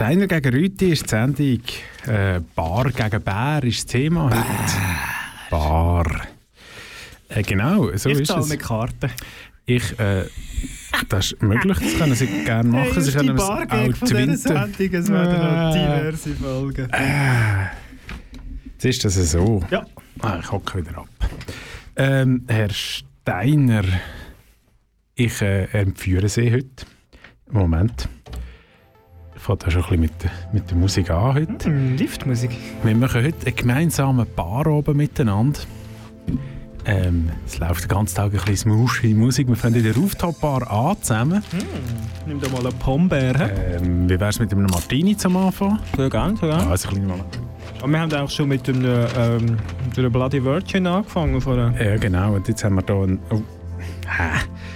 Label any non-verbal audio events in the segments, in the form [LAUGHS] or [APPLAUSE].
Steiner gegen Rüti ist die Sendung. Äh, Bar gegen Bär ist das Thema heute. Bar. Äh, genau, so ich ist es. mit Karten. Ich, äh, das ist möglich, das können Sie gerne machen. Hey, Sie können es auch twinten. Sendung. Es werden noch Äh. diverse Folgen. Jetzt ist das so. Ja. Ah, ich hocke wieder ab. Ähm, Herr Steiner, ich äh, entführe Sie heute. Moment. Fange da schon ein bisschen mit, der- mit der Musik an heute. Hm, Liftmusik. Wir machen heute einen gemeinsamen Bar oben miteinander. Ähm, es läuft den ganzen Tag ein bisschen smooshy Musik. Wir fangen in der Rooftop-Bar an zusammen. Nimm doch mal einen Pombeer. Ähm, wie wäre es mit einem Martini zum Anfang? So gern, so Ja, gern. also ein kleiner. Aber wir haben auch schon mit einer, ähm, mit einer Bloody Virgin angefangen. Vorher. Ja, genau. Und jetzt haben wir hier einen... Oh.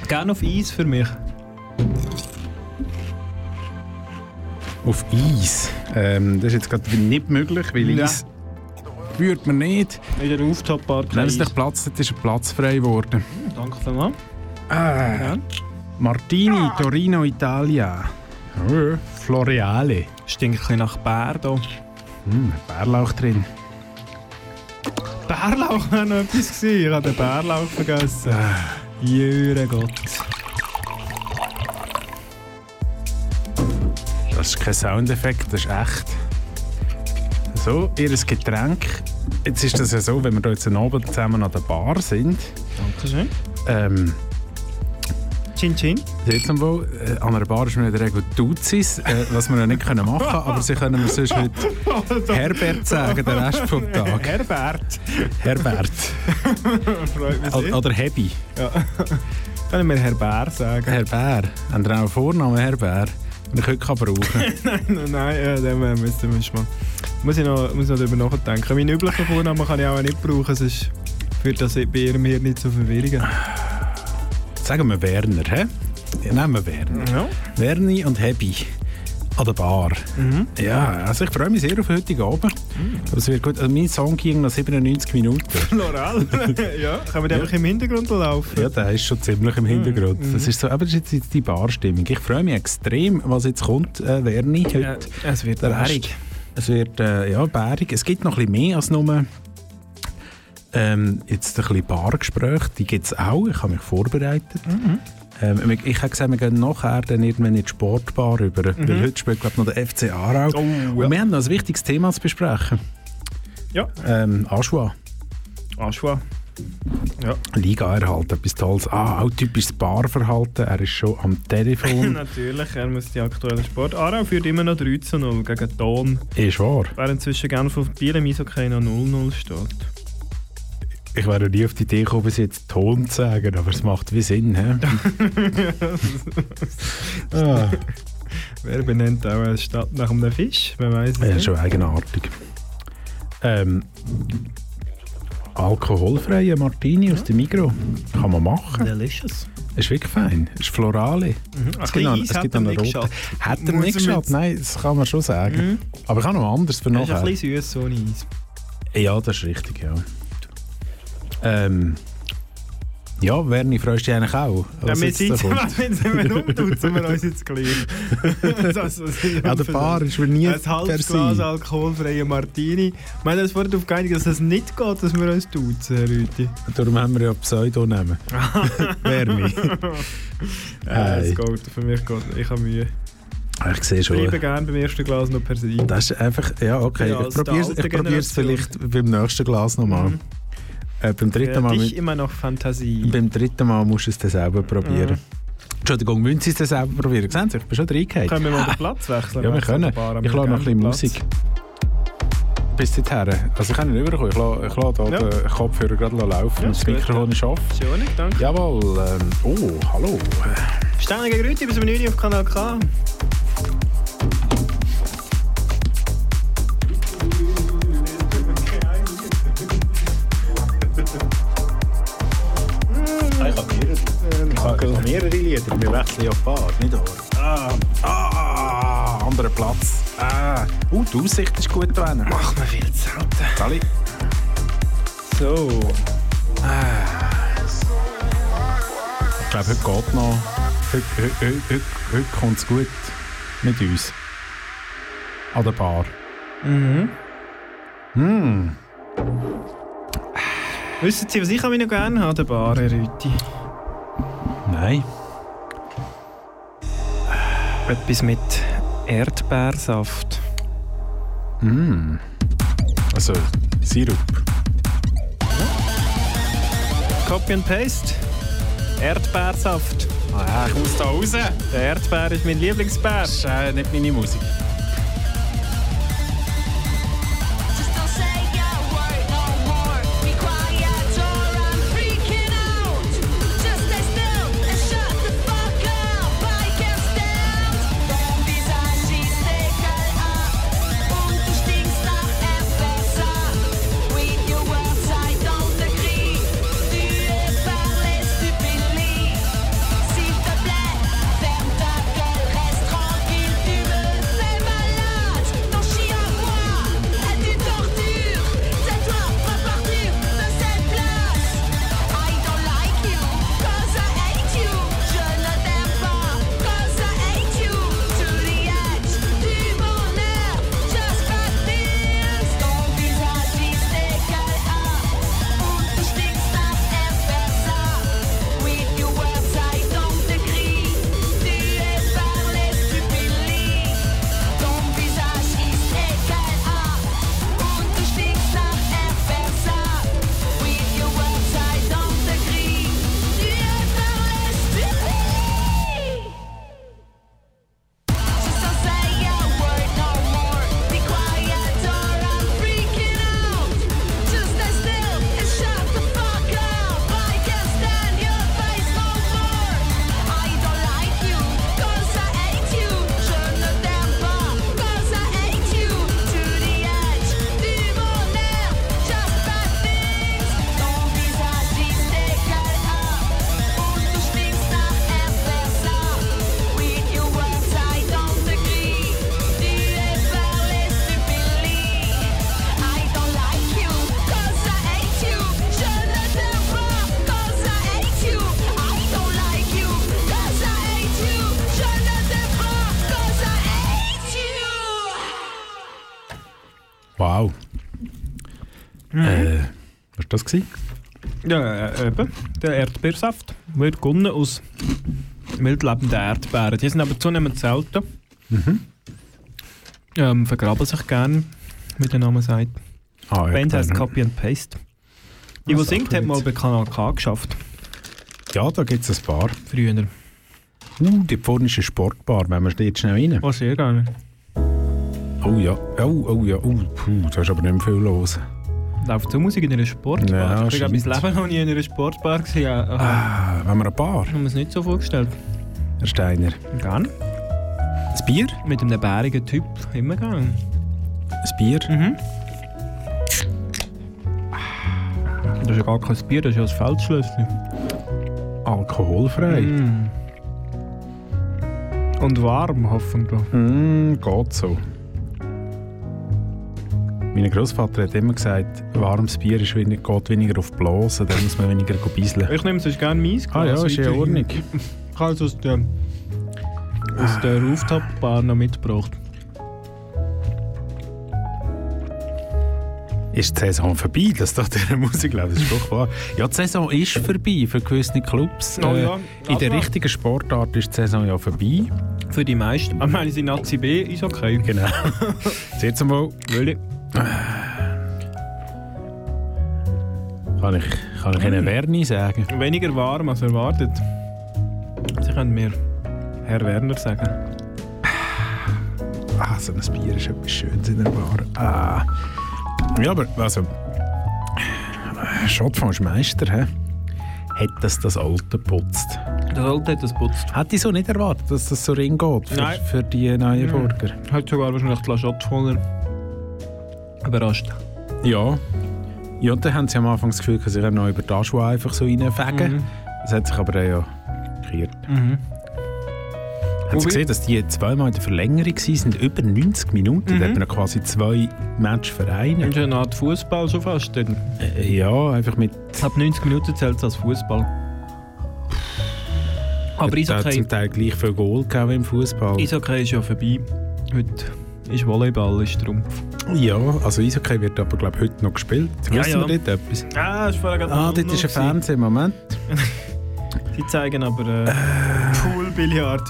Gerne auf Eis für mich. Auf Eis. Ähm, das ist jetzt gerade nicht möglich, weil Ja. Eis führt man nicht. In der Rooftop-Bar. Wenn es nicht Platz hat, ist ein Platz frei geworden. Danke vielmals. Ah, Ja. Martini, Torino, Italia. Oh, Floreale. Stinkt ein bisschen nach Bär hier. Hm, Bärlauch drin. Bärlauch [LAUGHS] war noch etwas. Ich habe den Bärlauch vergessen. Jüre Gott. Kein Soundeffekt, das ist echt. So, ihr Getränk. Jetzt ist das ja so, wenn wir jetzt einen Abend zusammen an der Bar sind. Dankeschön. Ähm, Chin Chin. jetzt einmal, äh, an einer Bar ist man in der Regel Duzis, äh, was wir ja nicht können machen können, aber sie können mir sonst heute [LAUGHS] Herbert sagen, den Rest vom Tag. Herbert. Herbert. Freut mich sehr. Oder Hebi. [LAUGHS] Können wir Herr Bär sagen? Herr Bär. Haben Sie auch einen Vornamen, Herr Bär? Ich heute kann brauchen [LAUGHS] nein, nein, ja, den äh, müssen wir mal. Muss ich noch, muss ich noch darüber nachdenken. Meinen üblichen Vornamen kann ich auch nicht brauchen, sonst führt das bei Ihrem hier nicht zu Verwirrungen. Sagen wir Werner, hä? Ja, nehmen wir Werner. Ja. Werni und Hebi. An der Bar. Mhm. Ja, also ich freue mich sehr auf heutigen Abend. Aber es wird gut. Also mein Song ging noch 97 Minuten. [LAUGHS] Floral. [LAUGHS] ja, können wir den einfach im Hintergrund laufen? Ja, der ist schon ziemlich im Hintergrund. Mhm. Das ist so, aber das ist jetzt die Barstimmung. Ich freue mich extrem, was jetzt kommt, äh, Werni, heute. Ja, es wird bärig. Es wird äh, ja, bärig. Es gibt noch ein bisschen mehr als nur ähm, jetzt ein bisschen Bargespräche. Die gibt es auch. Ich habe mich vorbereitet. Ähm, ich habe gesagt, wir gehen nachher dann irgendwann in die Sportbar rüber. Weil heute spielt glaube noch der FC Aarau. Oh, ja. Und wir haben noch ein wichtiges Thema zu besprechen. Ja. Ähm, Aschua. Aschwa. Ja. Liga erhalten, etwas Tolles. Ah, auch typisches Barverhalten. Er ist schon am Telefon. [LAUGHS] Natürlich, er muss die aktuelle Sport. Aarau führt immer noch 3 zu 0 gegen Ton, ist wahr. während zwischen Genf und Biel im Eishockey noch 0-0 steht. Ich wäre nie auf die Idee gekommen, bis jetzt Ton zu sagen, aber es macht wie Sinn. He? [LAUGHS] ah. Wer benennt auch eine Stadt nach einem Fisch? Wer weiß es Ja, schon eigenartig. Ähm, alkoholfreie Martini aus dem Migro kann man machen. Delicious. Ist wirklich fein. Ist florale. Mhm. Es gibt noch, es gibt noch eine rote. Hat er nicht geschaut? mit- Nein, das kann man schon sagen. Mhm. Aber ich habe noch anderes für Er ist ein nachher. bisschen süß ohne Eis. Ja, das ist richtig, ja. Ähm, ja, Werni, freust du dich eigentlich auch? Ja, wir kommt? wenn sie mir umtut, sind wir uns jetzt gleich. [LAUGHS] das, ich Ja, der Bar ist mir nie Ein halbes Glas alkoholfreie Martini. Wir haben uns vorher darauf geeinigt, dass es nicht geht, dass wir uns duzen, Rüti. Darum haben wir ja Pseudonamen. [LAUGHS] Werni. Ja, es geht, für mich geht Ich habe Mühe. Ich sehe Ich schon. bleibe gerne beim ersten Glas noch per se. Das ist einfach, ja, okay. Ja, ich probiere ich Generation. vielleicht beim nächsten Glas nochmal. Mhm. Äh, beim, dritten Mal, dich immer noch Fantasie. beim dritten Mal musst du es dann selber probieren. Mhm. Entschuldigung, müssen Sie es dann selber probieren? Sehen Sie, ich bin schon reingehauen. Können wir mal den Platz wechseln? Ja, wir können. Ich wir lasse noch ein bisschen den Musik. Platz. bis dorthin. Also ich kann nicht rüberkommen. Ich lasse, ich lasse Ja. den Kopfhörer gerade laufen. Ja, das Mikrofon ist off. Schön, danke. Jawohl. Ähm, oh, hallo. Ständige Grüße bis um 9 Uhr auf Kanal K. Ich habe mehrere Lieder. Wir wechseln ja Fahrt, nicht wahr? Ah, ah, anderer Platz. Ah. Uh, die Aussicht ist gut da hinten. Macht mir viel selten. Sali. So. Ich glaube, heute geht noch. Heute, heute, heute, heute, kommt es gut mit uns. An der Bar. Mhm. Hm. Wissen Sie, was ich noch gerne habe, der Bar, Herr Rüti? Nein. Etwas mit Erdbeersaft. Hm. Also, Sirup. Copy and Paste. Erdbeersaft. Ah, ich muss da raus. Der Erdbeer ist mein Lieblingsbär. Das ist äh, nicht meine Musik. Gewesen? Ja, äh, eben. Der Erdbeersaft wird gewonnen aus wildlebenden Erdbeeren. Die sind aber zunehmend selten. Ähm, vergraben sich gern, wie der Name sagt. Ah, Die Band heißt Copy and Paste. Die, die Was singt, hat mal jetzt? bei Kanal K geschafft. Ja, da gibt es ein paar. Früher. Uh, die vorne ist eine Sportbar. Wenn wir dort schnell rein. Oh, sehr gerne. Oh ja. Oh, oh ja. Oh, puh, da ist aber nicht mehr viel los. Läuft so Musik in einer Sportbar? Ja, ich bin mein. Leben noch nie in einer Sportbar aha. Ah, wenn wir eine Bar, Ich habe mir es nicht so vorgestellt. Herr Steiner. Gern. Ein Bier? Mit einem bärigen Typ. Immer gern. Ein Bier? Mhm. Das ist ja gar kein Bier, das ist ja ein Feldschlösschen. Alkoholfrei? Mm. Und warm, hoffentlich. Mm, geht so. Mein Großvater hat immer gesagt, warmes Bier ist wenig, geht weniger auf die Blase, dann muss man weniger bisseln. Ich nehme sonst gerne meins. Ah ja, ist ja in Ordnung. [LAUGHS] Ich habe es aus der, aus der Rooftop-Bar noch mitgebracht. Ist die Saison vorbei, dass da diese Musik läuft? Das ist furchtbar. [LAUGHS] Ja, die Saison ist vorbei für gewisse Clubs. Oh Äh, ja, in der richtigen Sportart ist die Saison ja vorbei. Für die meisten. Ich meine, in Nazi B ist okay. Genau. [LAUGHS] Jetzt einmal Will ich. Kann ich, kann ich Ihnen Werni sagen. Weniger warm als erwartet. Sie können mir Herr Werner sagen. Ah, so ein Bier ist etwas Schönes in der Bar. Ah. Ja, aber also. Schottfonds ist Meister, hä? Hat das das Alte geputzt? Das Alte hat das putzt. Hätte ich so nicht erwartet, dass das so ring geht für, Nein. für die neuen Burger. Hat sogar wahrscheinlich die Lachotte überrascht. Ja. Ja, und dann haben sie am Anfang das Gefühl, dass sie noch über die Aschua einfach so reinfegen. Mhm. Das hat sich aber dann ja gekehrt. Mhm. Haben Sie gesehen, dass die zweimal in der Verlängerung waren, über 90 Minuten? Mhm. Da hat man zwei zwei Match vereinen. Das ist eine Art Fußball schon fast. Dann. Äh, ja, einfach mit. Ab 90 Minuten zählt es als Fußball. Aber Da hat zum Teil gleich viel Goal gegeben im Fußball. Eishockey ist ja vorbei. Heute ist Volleyball ist Trumpf. Ja, also Eishockey wird aber glaube heute noch gespielt. Ja, Wissen ja. wir dort etwas? Ah, ist vorher gerade Ah, dort ist ein. Fernseher. Moment. [LAUGHS] Die zeigen aber äh, Poolbillard.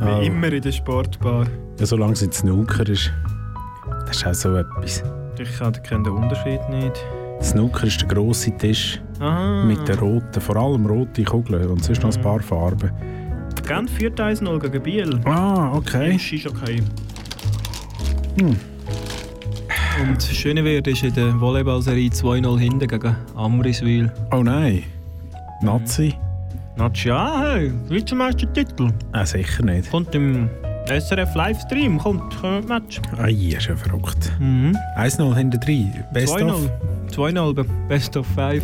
Wie Ah. immer in der Sportbar. Ja, solange es in Snooker ist. Das ist auch so etwas. Ich kenne den Unterschied nicht. Snooker ist der grosse Tisch Aha. mit den roten, vor allem roten Kugeln und sonst noch ein paar Farben. Genf führt 1-0 gegen Biel. Ah, okay. Ist ist okay. Hm. Und Schönewert ist in der Volleyball-Serie 2-0 hinten gegen Amriswil. Oh nein. Nazi? Natsch, ja, hey, Vizemeistertitel. Ah, sicher nicht. Kommt im SRF Livestream, kommt, kommt Match. Ai, ist ja verrückt. Mhm. 1-0 hinter 3. Best 2-0. of. 2-0, be- Best of 5.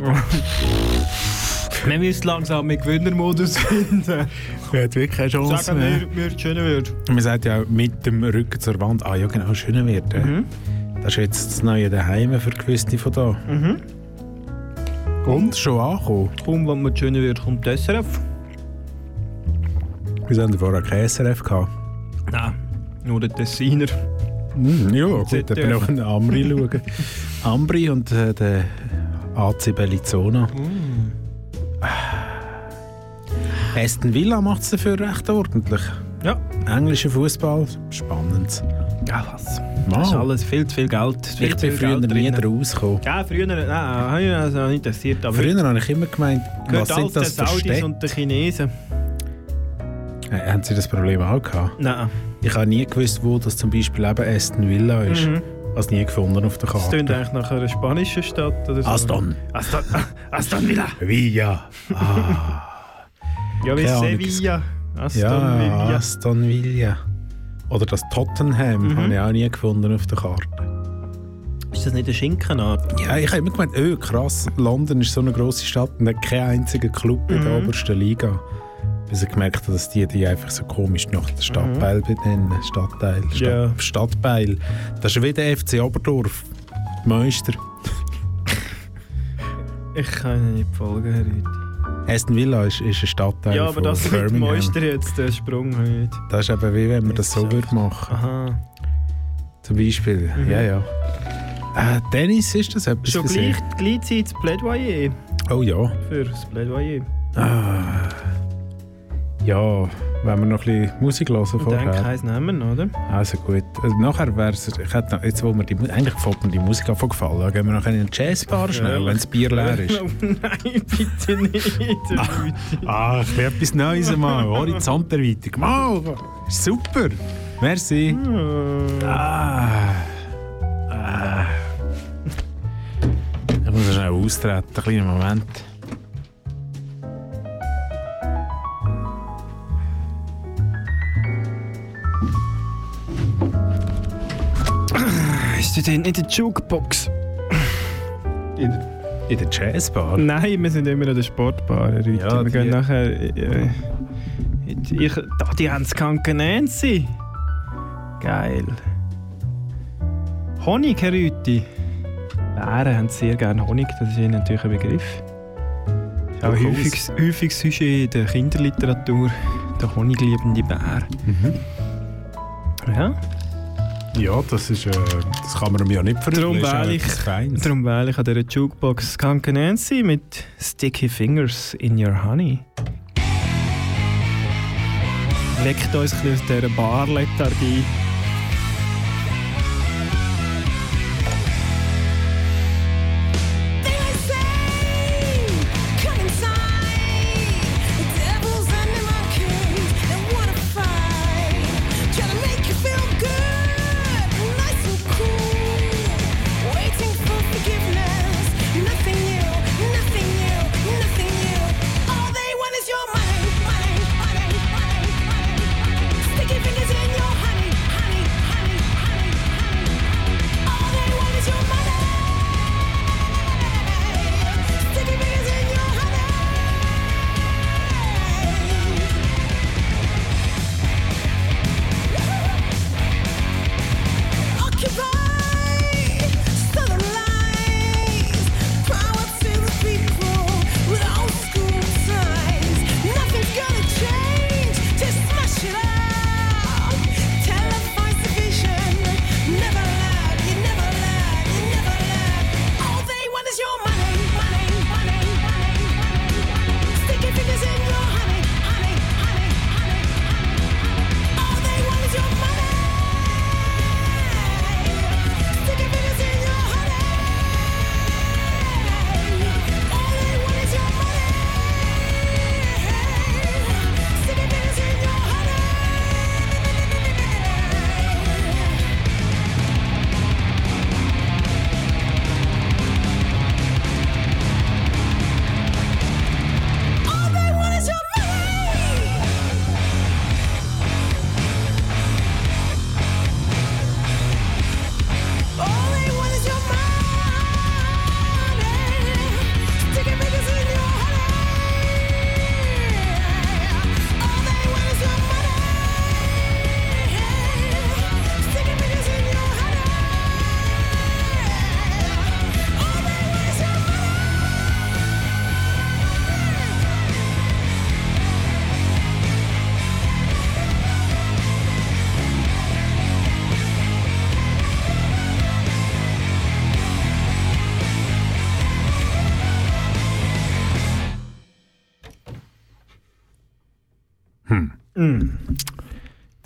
[LAUGHS] Wir müssen langsam mit Gewinnermodus finden. [LAUGHS] Er hat wirklich keine Chance Sagen mehr. wir, wir Schönewert. Man sagt ja auch mit dem Rücken zur Wand. Ah ja, genau, schöner wird. Mhm. Das ist jetzt das neue Daheim für gewisse von da. Mhm. Und schon angekommen. Kaum, wenn man Schönewert kommt, die SRF. Wir haben vorher kein SRF gehabt. Nein, nur der Tessiner. Hm, ja, gut, da ZDF. bin ich auch einen Amri [LAUGHS] schauen. Ambri und äh, der AC Bellizona. Aston Villa macht es dafür recht ordentlich. Ja. Englischer Fußball, spannend. Ja, was? Das ist Wow. alles viel zu viel Geld. Viel Ich bin früher Geld nie rausgekommen. Ja, früher, nein, habe ich also nicht interessiert. Aber Früher habe ich immer gemeint, was sind das für Städte? und den Chinesen. Äh, haben Sie das Problem auch gehabt? Nein. Ich habe nie gewusst, wo das zum Beispiel eben Aston Villa ist. Mhm. Es nie gefunden auf der Das Karte. klingt eigentlich nach einer spanischen Stadt oder so. Aston. Aston, [LAUGHS] Aston Villa. Villa. Ah. Ja, wie. Sevilla. Aston ja, Villa. Aston Villa. Oder das Tottenham Mhm. habe ich auch nie gefunden auf der Karte. Ist das nicht eine Schinkenart? Ja, ich habe immer gemeint, oh, krass, London ist so eine grosse Stadt und hat keinen einzigen Club in der Mhm. obersten Liga. Bis ich gemerkt habe, dass die die einfach so komisch nach der Stadtbeil benennen. Stadtteil. Stadt, Mhm. Ja. Stadtbeil. Das ist wie der FC Oberdorf. Meister. Ich kann Ihnen nicht folgen, Herr Rüthi. Aston Villa ist, ist ein Stadtteil Ja, aber das Birmingham. Meister jetzt, der Sprung heute. Das ist eben wie wenn man das so würde machen Aha. Zum Beispiel. Mhm. Ja, ja. Äh, Tennis ist das etwas Schon Sie? gleich, gleichzeitig das Plädoyer Oh ja. für das Plädoyer. Ah. Ja, wenn wir noch ein bisschen Musik hören Ich denke, vorher. eins nehmen, oder? Also gut. Also nachher wäre es, ich hätte noch, jetzt wo mir die, eigentlich gefällt mir die Musik einfach gefallen. Gehen wir noch in eine Jazzbar schnell, wenn das Bier leer ist. [LAUGHS] Nein, bitte nicht. Ah, ich will etwas Neues mal. Horizonterweiterung. Mal, super. Merci. Ah. Ah. Ich muss schnell austreten, einen kleinen Moment. Ist du denn in der Jukebox? In, in der Jazzbar? Nein, wir sind immer in der Sportbar. Ja, wir gehen nachher... Äh, ich, da, die haben es Nancy. Geil. Honig, Herr Rüthi. Bären haben sehr gerne Honig, das ist ihnen natürlich ein Begriff. Ist ein Durchaus. häufiges, häufiges Sujet in der Kinderliteratur, der honigliebende Bär. Mhm. Ja, Ja, das ist, äh, das kann man mir ja nicht Darum wähle ich- Feines. darum wähle ich an dieser Jukebox Kanke Nancy mit Sticky Fingers in Your Honey. Leckt uns ein bisschen aus dieser Barlethargie.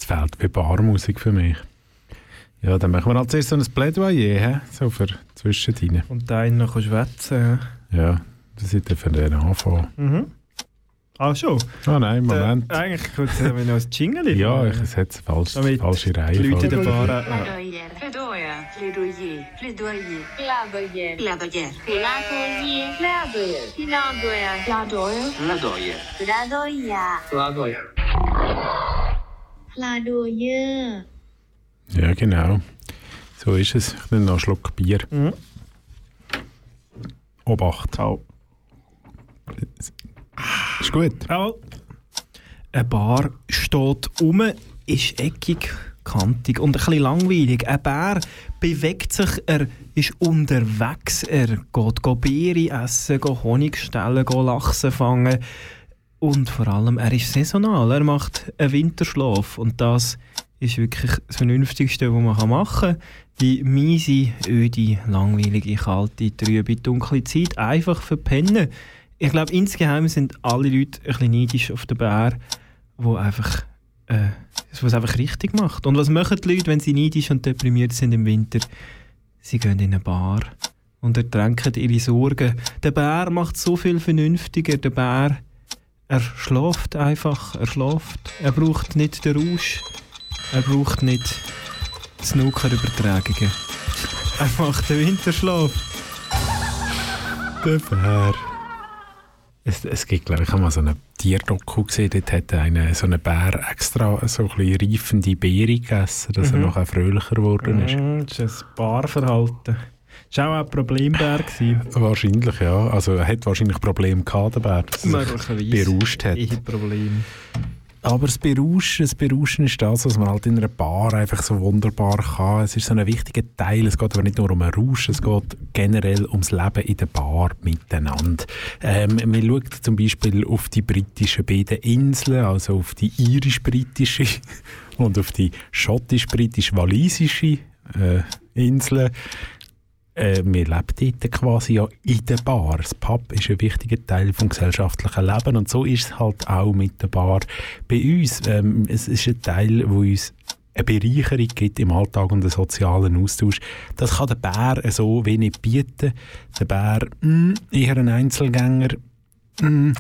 Jetzt fehlt wie Barmusik für mich. Ja, dann machen wir als erstes so ein Plädoyer, hä? so für zwischendrin. Und einen noch schwätzen. Ja, das ist dann für den Anfang. Mhm. Ah, schon? Ah nein, Moment. Der, eigentlich kurz haben wir noch ein Jingle. ja, ich, es hat eine falsche, Damit falsche Die Leute der Bar... Plaidoyer. Plaidoyer. Plaidoyer. Plaidoyer. Plaidoyer. Plaidoyer. Plaidoyer. Plaidoyer. Plaidoyer. Plaidoyer. Ja, genau. So ist es. Ich nehme noch einen Schluck Bier. Mhm. Obacht. Au. Ist gut. Au. Eine Bar steht um, ist eckig, kantig und ein bisschen langweilig. Ein Bär bewegt sich, er ist unterwegs, er geht go Beere essen, go Honig stellen, go Lachsen fangen. Und vor allem, er ist saisonal, er macht einen Winterschlaf und das ist wirklich das Vernünftigste, was man machen kann. Die miese, öde, langweilige, kalte, trübe, dunkle Zeit einfach verpennen. Ich glaube, insgeheim sind alle Leute ein bisschen neidisch auf den Bär, wo einfach, äh, was einfach richtig macht. Und was machen die Leute, wenn sie neidisch und deprimiert sind im Winter? Sie gehen in eine Bar und ertränken ihre Sorgen. Der Bär macht so viel vernünftiger. Der Bär, er schläft einfach, er schläft. Er braucht nicht den Rausch, er braucht nicht die Snookerübertragungen. Er macht den Winterschlaf. Der Bär. Es, es gibt, glaube ich, habe mal so eine Tierdoku gesehen, dort hat eine, so ein Bär extra so ein reifende Beere gegessen, dass er Mhm. noch fröhlicher geworden ist. Mm, Das ist ein Barverhalten. Das war auch ein Problembär. gewesen. Wahrscheinlich, ja. Also er hat wahrscheinlich Probleme gehabt, der Bär, dass er sich Möglicherweise. berauscht hat. Ehe Problem. Aber das Berauschen, das Berauschen ist das, was man halt in einer Bar einfach so wunderbar kann. Es ist so ein wichtiger Teil. Es geht aber nicht nur um einen Rausch, es geht generell ums Leben in der Bar miteinander. Ähm, man schaut zum Beispiel auf die britischen beiden Inseln, also auf die irisch-britische [LAUGHS] und auf die schottisch-britisch-walisische äh, Inseln. Äh, wir leben dort quasi ja in der Bar. Das Pub ist ein wichtiger Teil vom gesellschaftlichen Leben und so ist es halt auch mit der Bar bei uns. Ähm, es ist ein Teil, wo uns eine Bereicherung gibt im Alltag und einen sozialen Austausch. Das kann der Bär so wenig bieten. Der Bär mh, eher ein Einzelgänger, mh,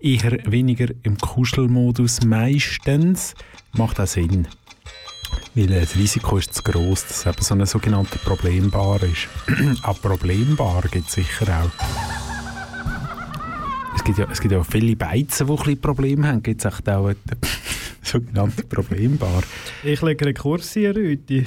eher weniger im Kuschelmodus meistens. Macht auch Sinn. Weil das Risiko ist zu gross, dass es eben so eine sogenannte Problembar ist. [CLEARS THROAT] Eine Problembar gibt es sicher auch. Es gibt, ja, es gibt ja viele Beizen, die ein bisschen Probleme haben. Gibt es auch eine [LAUGHS] sogenannte Problembar? Ich lege einen Kurs hier, Rüti.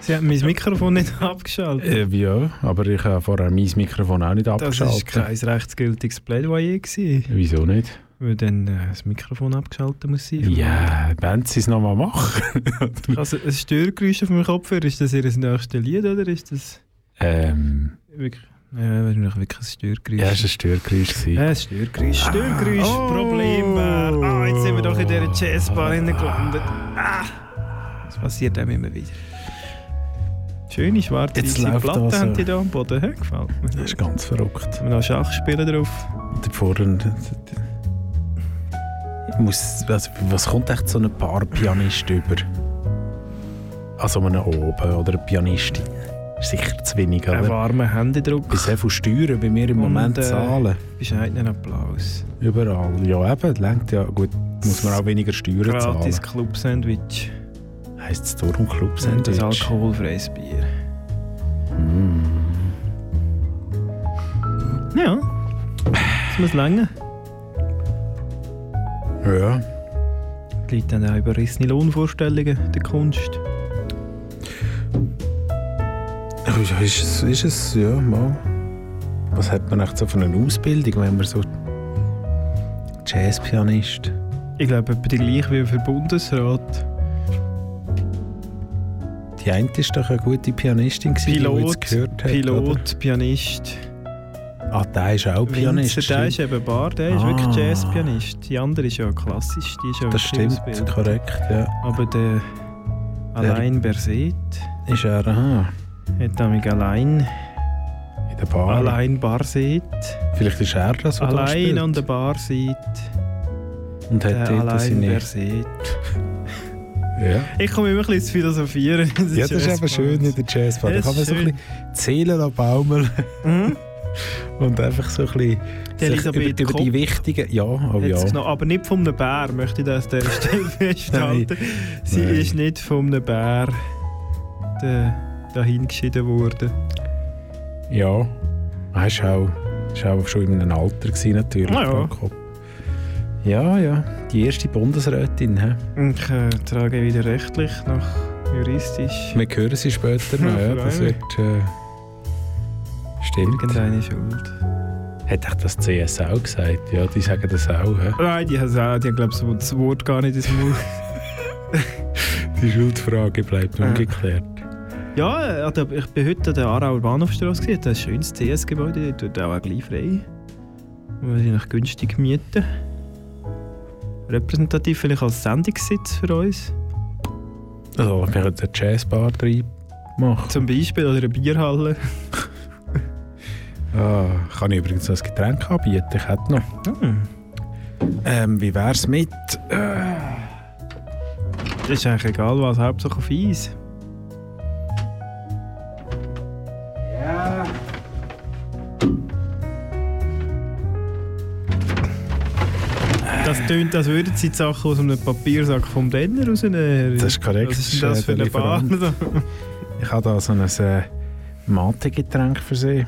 Sie haben mein Mikrofon nicht [LAUGHS] abgeschaltet. Äh, ja, aber ich habe vorher mein Mikrofon auch nicht das war abgeschaltet. kein rechtsgültiges Plädoyer. Gewesen, Wieso nicht? Weil dann äh, das Mikrofon abgeschaltet muss sein. Ja, wenn sie es nochmal machen. [LAUGHS] Also ein Störgeräusch auf meinem Kopfhörer, ist das ihr nächstes Lied oder ist das ähm, wirklich, ja, wahrscheinlich wirklich ein Störgeräusch? ja, es war ein Störgeräusch. Ja, ein Störgeräusch. Störgeräusch, Oh. Problembär. Ah, jetzt sind wir doch in dieser Jazzbar gelandet. Ah, das passiert einem immer wieder. Schöne schwarze Jetzt weiße läuft Platte das, haben äh, die da am Boden. He? Gefällt mir. Das ist ganz verrückt. Haben wir noch Schach spielen drauf? Da vorne. Muss, also, was kommt echt so ein paar Pianist über? Also einem oben oder eine Pianistin? Ist sicher zu wenig, Ein warmer Händedruck. Bei so viel Steuern, wie wir im Und, Moment äh, zahlen. Bescheidenen Applaus. Überall. Ja, eben, lenkt ja. Gut, muss man auch weniger Steuern Gratis zahlen. Club-Sandwich. Heisst es Tor und Club Und ein Sandwich? alkoholfreies Bier. Mm. Ja. Das muss länger. Ja. Die Leute haben auch überrissene Lohnvorstellungen der Kunst. Ja, ist es, ist es, ja, mal. Was hat man echt so für eine Ausbildung, wenn man so Jazzpianist? Ich glaube, etwa die gleiche wie für Bundesrat. Die eine ist doch eine gute Pianistin, gewesen, die Pilot, jetzt gehört hat. Pilot, Pianist. Ah, der ist auch Pianist. Winzer, der ist eben Bar, der ist Ah. wirklich Jazzpianist. Die andere ist ja klassisch, die ist ja das stimmt, ausgebildet. korrekt. Ja. Aber der Alain Berset Ist er, aha, hat damit allein, in der Bar. Alain Barset, Vielleicht ist er das, was allein an der Bar sieht. Und hat Der dort allein, wer sieht. [LAUGHS] Ja. Ich komme immer ein bisschen ins Philosophieren. [LAUGHS] ja, das ist eben schön in der Jazzbar. Da Das kann man ist so ein bisschen die Seele baumeln Mhm. Und einfach so ein bisschen Die sich Elisabeth über, über die wichtigen... Ja, oh ja. genau, aber nicht von einem Bär, möchte ich das an dieser [LAUGHS] Stelle festhalten. Sie Nein. ist nicht von einem Bär da- dahin geschieden worden. Ja. Er ist auch, ist auch schon in einem Alter gewesen, natürlich. Ah, ja. Ja, ja. Die erste Bundesrätin. He? Ich äh, trage wieder rechtlich nach juristisch Wir hören sie später noch. [LAUGHS] Ja, das wird... Äh, stimmt. irgendeine Schuld. Hat echt das CS auch gesagt? Ja, die sagen das auch. He? Nein, die haben auch, die haben glaube ich das Wort gar nicht ins Mund. [LAUGHS] Die Schuldfrage bleibt Ah. ungeklärt. ja, der- ich bin heute an der Aarauer Bahnhofstrasse gesehen. Das ist ein schönes CS-Gebäude, dort tut auch gleich frei. Wahrscheinlich günstig mieten. Repräsentativ vielleicht als Sendungssitz für uns. Also, wir können eine Jazzbar drin machen. Zum Beispiel, oder eine Bierhalle. [LAUGHS] Ah, kann ich übrigens ein Getränk anbieten? Ich hätte noch. Hm. Ähm, wie wär's mit... Das ist eigentlich egal was, Hauptsache auf Eis. Das tönt, als würden sie die Sachen aus einem Papiersack vom Denner rausnehmen. Das ist korrekt. Was ist denn das Das für äh, eine Bar? Ich habe da so ein äh, Mate-Getränk für Sie.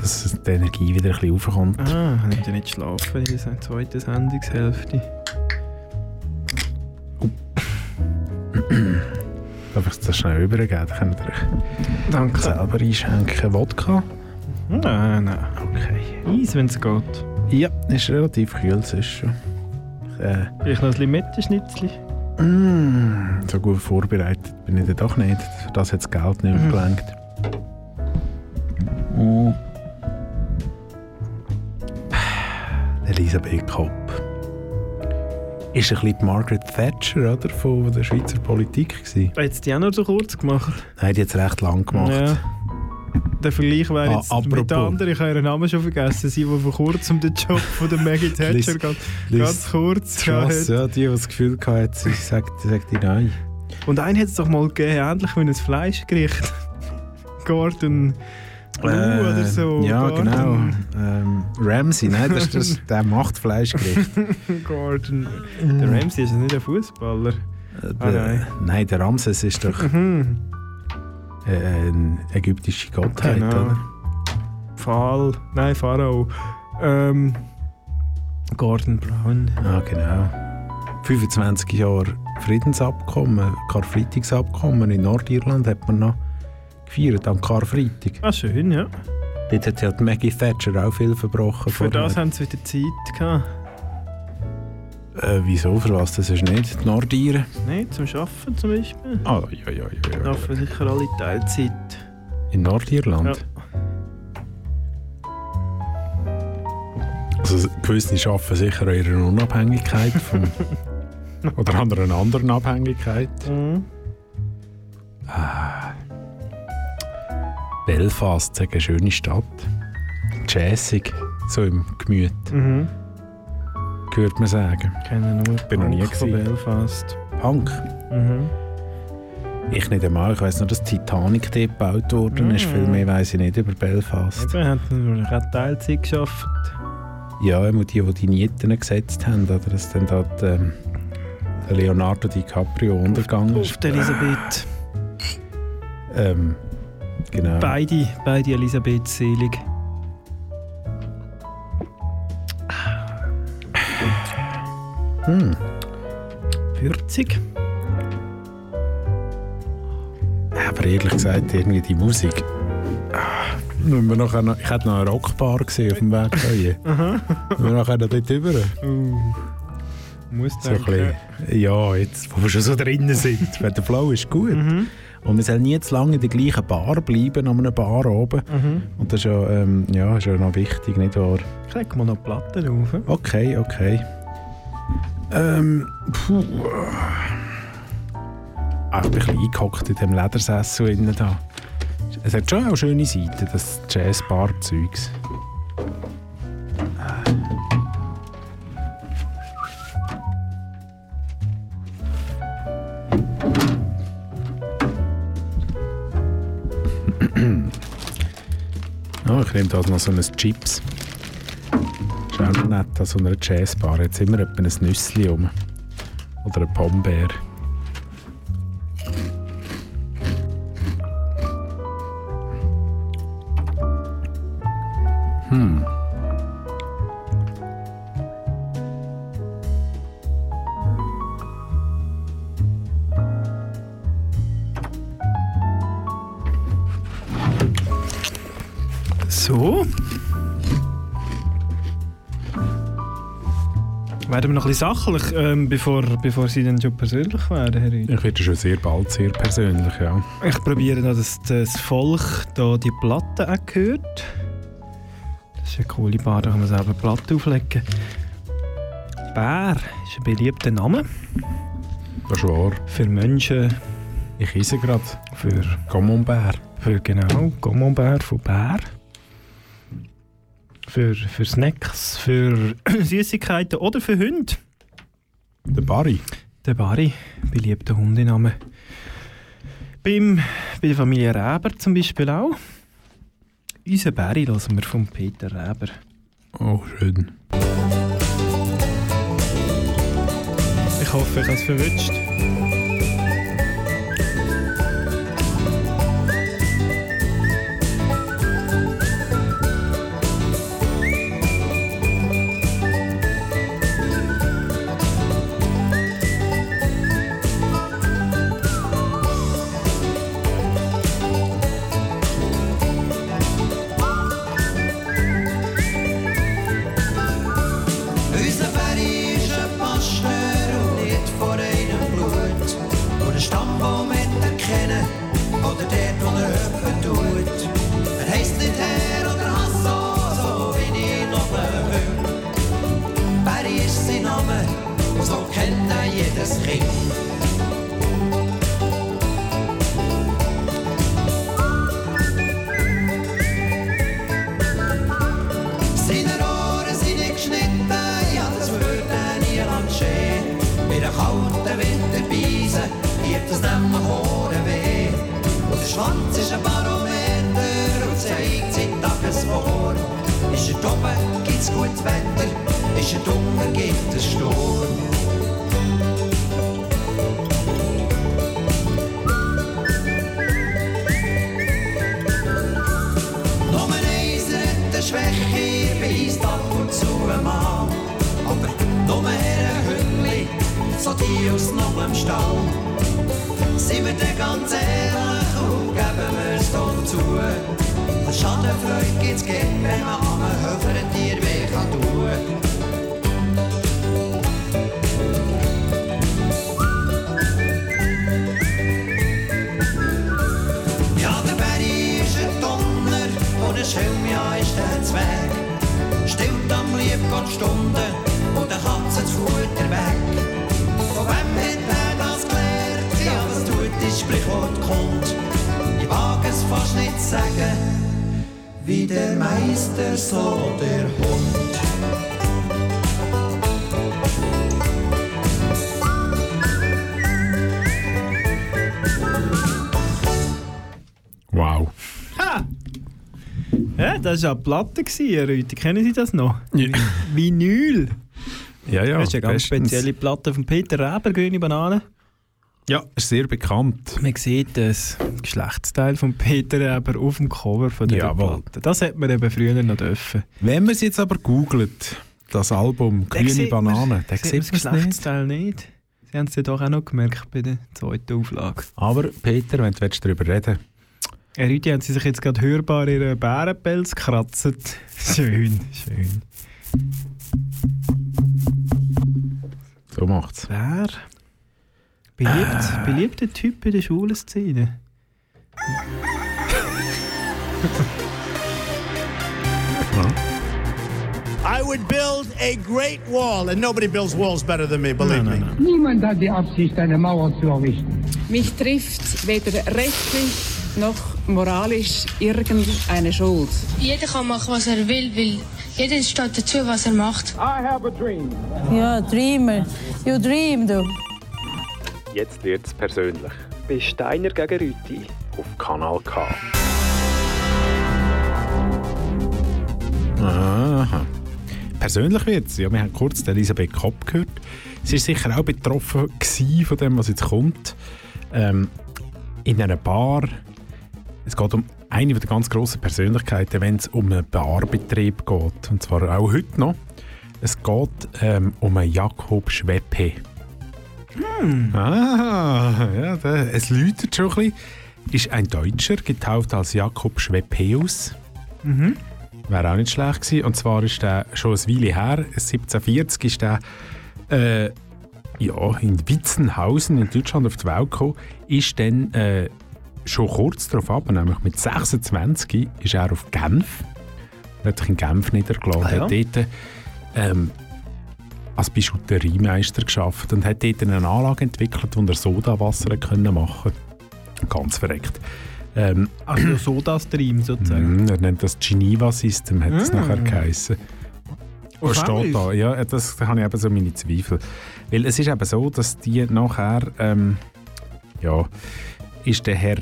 Dass die Energie wieder ein bisschen raufkommt. ah, ich konnte nicht schlafen in der zweiten Sendungshälfte. Darf ich das schnell übergeben? Dann könnt ihr euch Danke. selber einschenken. Wodka? Nein, nein. Okay. Eis, wenn es geht. Ja, ist relativ kühl, es ist schon. Äh, Vielleicht noch ein bisschen Mettenschnitzli. mm, so gut vorbereitet bin ich dann doch nicht. Für das hat das Geld nicht mehr Mhm. gelangt. Mm. Elisabeth Kopp. Ist ein bisschen die Margaret Thatcher oder, von der Schweizer Politik gewesen? Hat es die auch noch so kurz gemacht? Nein, die hat es recht lang gemacht. Ja. Der Vergleich wäre Ah, jetzt mit apropos. der anderen, ich habe ihren Namen schon vergessen, sie, die vor kurzem den Job von der Maggie [LAUGHS] Thatcher ganz, ganz kurz hat. ja, die, die das Gefühl hatte, sie sagt, sagt die nein. Und einen hat es doch mal gegeben, ähnlich wie ein Fleischgericht. [LAUGHS] Gordon Blue Äh, oder so. Ja, Gordon, genau. Ähm, Ramsey, nein, das ist das, der macht Fleischgericht. [LAUGHS] Gordon. Der Ramsey ist nicht ein Fußballer. Äh, Ah, nein. nein, der Ramses ist doch Mhm. äh, eine ägyptische Gottheit, Genau. oder? Pfahl. Nein, Pharao. Ähm, Gordon Brown. Ja, genau. 25 Jahre Friedensabkommen, Karfreitagsabkommen in Nordirland hat man noch gefeiert am Karfreitag. Ah, schön, ja. Dort hat ja die Maggie Thatcher auch viel verbrochen. Für das haben sie wieder Zeit gehabt. Äh, wieso? Für was? Das ist nicht die Nordiren. Nein, zum Arbeiten zum Beispiel. Ah, ja, ja, ja. ja. Arbeiten sicher alle Teilzeit. In Nordirland? Also gewisse arbeiten sicher an ihrer Unabhängigkeit vom, [LAUGHS] oder an einer anderen Abhängigkeit. Mhm. Belfast ist eine schöne Stadt. Jazzig, so im Gemüt, Mhm. hört man sagen. Ich kenne nur Bin noch nie von gewesen. Belfast. Punk. Mhm. Ich nicht einmal, ich weiss nur, dass Titanic dort gebaut worden ist. Mm. Viel mehr weiss ich nicht über Belfast. Eben, hat nur eine Teilzeit geschafft. Ja, immer die, die die Nieten gesetzt haben, oder dass dann dort ähm, Leonardo DiCaprio untergegangen Auf ist. die Elisabeth. Ähm, genau. Beide, beide Elisabeth selig. Hm. Würzig. Aber ehrlich gesagt, irgendwie die Musik. Müssen wir nachher noch, ich hätte noch eine Rockbar gesehen auf dem Weg hierher. [LAUGHS] Aha. Müssen wir nachher noch dort rüber? Uh. Muss So ein bisschen, ja, jetzt, wo wir schon so drinnen sind. Weil der Flow ist gut. Mhm. Und wir sollen nie zu lange in der gleichen Bar bleiben, an einer Bar oben. Mhm. Und das ist ja, ähm, ja, ist ja noch wichtig, nicht wahr? Ich leg mal noch Platten auf. Okay, okay. Ähm, puh. Ah, ich bin ein bisschen eingehockt in dem Ledersessel innen da. Es hat schon auch schöne Seiten, das Jazzbar-Zeugs. Ich nehme da noch so ein Chips. Ist auch nett an so einer Jazzbar. Jetzt immer etwa ein Nüssli um. Oder ein Pombeer. Hm. Werden wir noch ein bisschen sachlich, ähm, bevor, bevor Sie dann schon persönlich werden, Herr Rüdi? Ich werde schon sehr bald sehr persönlich, ja. Ich probiere noch, dass das Volk da die Platte auch hört. Das ist eine coole Bar, da kann man selber Platte auflegen. Bär ist ein beliebter Name Das ist wahr. für Menschen, Ich esse gerade für, Camembert. für genau, Gommobär von Bär. Für, für Snacks, für [CLEARS THROAT] Süßigkeiten oder für Hunde. Der Barry. Der Barry, beliebter Hundename. Beim, bei der Familie Räber zum Beispiel auch. Unser Barry lassen wir von Peter Räber. Oh, schön. Ich hoffe, ich habe es verwünscht. Schwäche beweist ab und zu einmal. Aber nur ein Hündli, so die aus noch im Stall. Sind wir denn ganz ehrlich und geben wir's doch zu. Der Schadenfreude gibt's gern, wenn man an einem höheren Tier weh kann tun. Liebgott Stunden und der Katze das Futter weg. Von wem hat er das gelernt? Ja, was tut das Sprichwort kommt. Ich wage es fast nicht zu sagen, wie der Meister so der Hund. Wow. Ja, das war eine Platte, Rüthi. Kennen Sie das noch? Ja. Vinyl. Ja, ja. das ist eine ganz bestens. spezielle Platte von Peter Räber, Grüne Banane. Ja, ist sehr bekannt. Man sieht das Geschlechtsteil von Peter Räber auf dem Cover von der Jawohl. Platte. Das hätte man eben früher noch dürfen. Wenn man es jetzt aber googelt, das Album Grüne man- Banane, dann sieht sieht das man es nicht. Geschlechtsteil nicht. Sie haben es ja doch auch noch gemerkt bei der zweiten Auflage. Aber Peter, wenn du willst darüber reden Herr Rüthi, haben Sie sich jetzt gerade hörbar Ihren Bärenpelz gekratzt? [LAUGHS] Schön, schön. So macht's. Wer? Beliebt, Beliebter Typ in der Schulenszene. [LAUGHS] I would build a great wall, and nobody builds walls better than me, believe me. Niemand hat die Absicht, eine Mauer zu errichten. Mich trifft weder rechtlich noch moralisch irgendeine Schuld? Jeder kann machen, was er will, weil jeder steht dazu, was er macht. I have a dream. Ja, Dreamer. You dream, du. Jetzt wird es persönlich. Bei Steiner gegen Rüti auf Kanal K. Aha. Persönlich wird's. Ja, wir haben kurz Elisabeth Kopp gehört. Sie war sicher auch betroffen von dem, was jetzt kommt. Ähm, in einer Bar es geht um eine der ganz grossen Persönlichkeiten, wenn es um einen Barbetrieb geht. Und zwar auch heute noch. Es geht ähm, um einen Jakob Schweppe. Ah, ja, der, es läutet schon ein bisschen. Ist ein Deutscher, getauft als Jakob Schweppeus. Mhm. Wäre auch nicht schlecht gewesen. Und zwar ist der schon ein Weile her, 1740 ist der äh, ja, in Witzenhausen in Deutschland auf die Welt gekommen, ist dann äh, schon kurz darauf ab, nämlich mit 26 ist er auf Genf, er hat sich in Genf niedergelassen, Ah, ja. hat dort ähm, als Bijouteriemeister geschafft und hat dort eine Anlage entwickelt, wo er Sodawasser können machen Ganz verreckt. Ähm, Also Soda-Stream sozusagen. Mm, er nennt das Geneva System, hat es Mm. nachher geheißen. Auf Was steht Englisch? da? Ja, das da habe ich eben so meine Zweifel. Weil es ist eben so, dass die nachher, ähm, ja, ist der Herr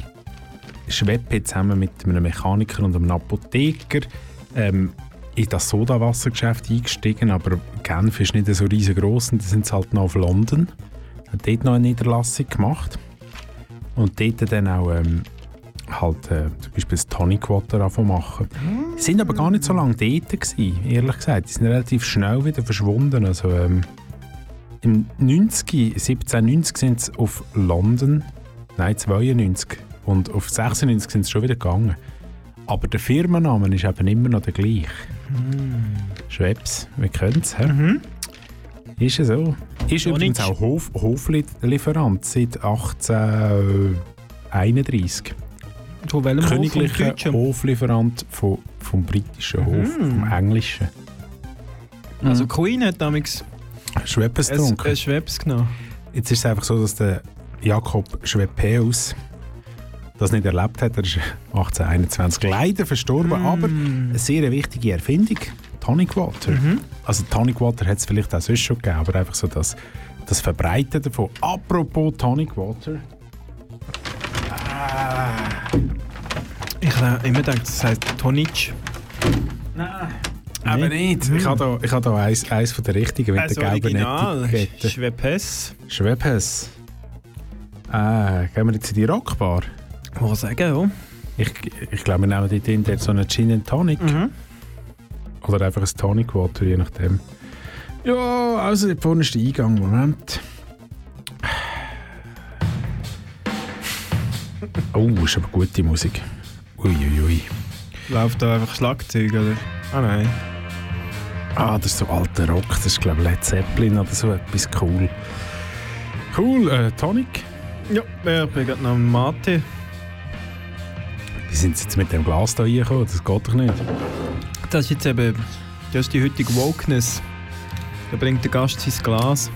Schweppe zusammen mit einem Mechaniker und einem Apotheker ähm, in das Sodawassergeschäft eingestiegen, aber Genf ist nicht so riesengroß und dann sind halt noch auf London. Hat dort noch eine Niederlassung gemacht und dort dann auch ähm, halt äh, zum Beispiel das Tonic Water machen. Die sind aber gar nicht so lange dort gewesen, ehrlich gesagt. Die sind relativ schnell wieder verschwunden. Also, ähm, Im 90, 1790 sind sie auf London, nein 92 und auf 96 sind sie schon wieder gegangen. Aber der Firmenname ist eben immer noch der gleiche. Schweppes, wir können es. Ist es so. Ist übrigens auch Hof, Hoflieferant seit 1831. Von welchem Hof? Königlicher Deutschen? Hoflieferant vom, vom britischen Hof, vom englischen. Also Queen hat damals Schweppes ein, getrunken. Schweppes genommen. Jetzt ist es einfach so, dass der Jakob Schweppeus das nicht erlebt hat. Er ist 1821 leider verstorben, aber eine sehr wichtige Erfindung, Tonic Water. Also Tonic Water hat es vielleicht auch sonst schon gegeben, aber einfach so das, das Verbreiten davon. Apropos Tonic Water. Ich habe immer gedacht, das heisst Tonic. Nein. Aber nicht. Ich habe ich habe da eins, eins von der richtigen mit Also der Original. Etikette. Schweppes. Ah, gehen wir jetzt in die Rockbar? Mal sagen, ja. Ich, ich glaube, wir nehmen dort in so einen Gin and Tonic. Mhm. Oder einfach ein Tonic Water, je nachdem. Ja, also dort vorne ist der Eingang. Moment. Oh, ist aber gute Musik. Uiuiui. Ui, ui. Läuft da einfach Schlagzeug, oder? Ah nein. Ah, das ist so alter Rock. Das ist, glaube ich, Led Zeppelin oder so etwas cool. Cool, äh, Tonic. Ja, ich bin gerade noch am Mate. Wie sind Sie jetzt mit dem Glas da reingekommen? Das geht doch nicht. Das ist jetzt eben das ist die heutige Wokeness. Da bringt der Gast sein Glas.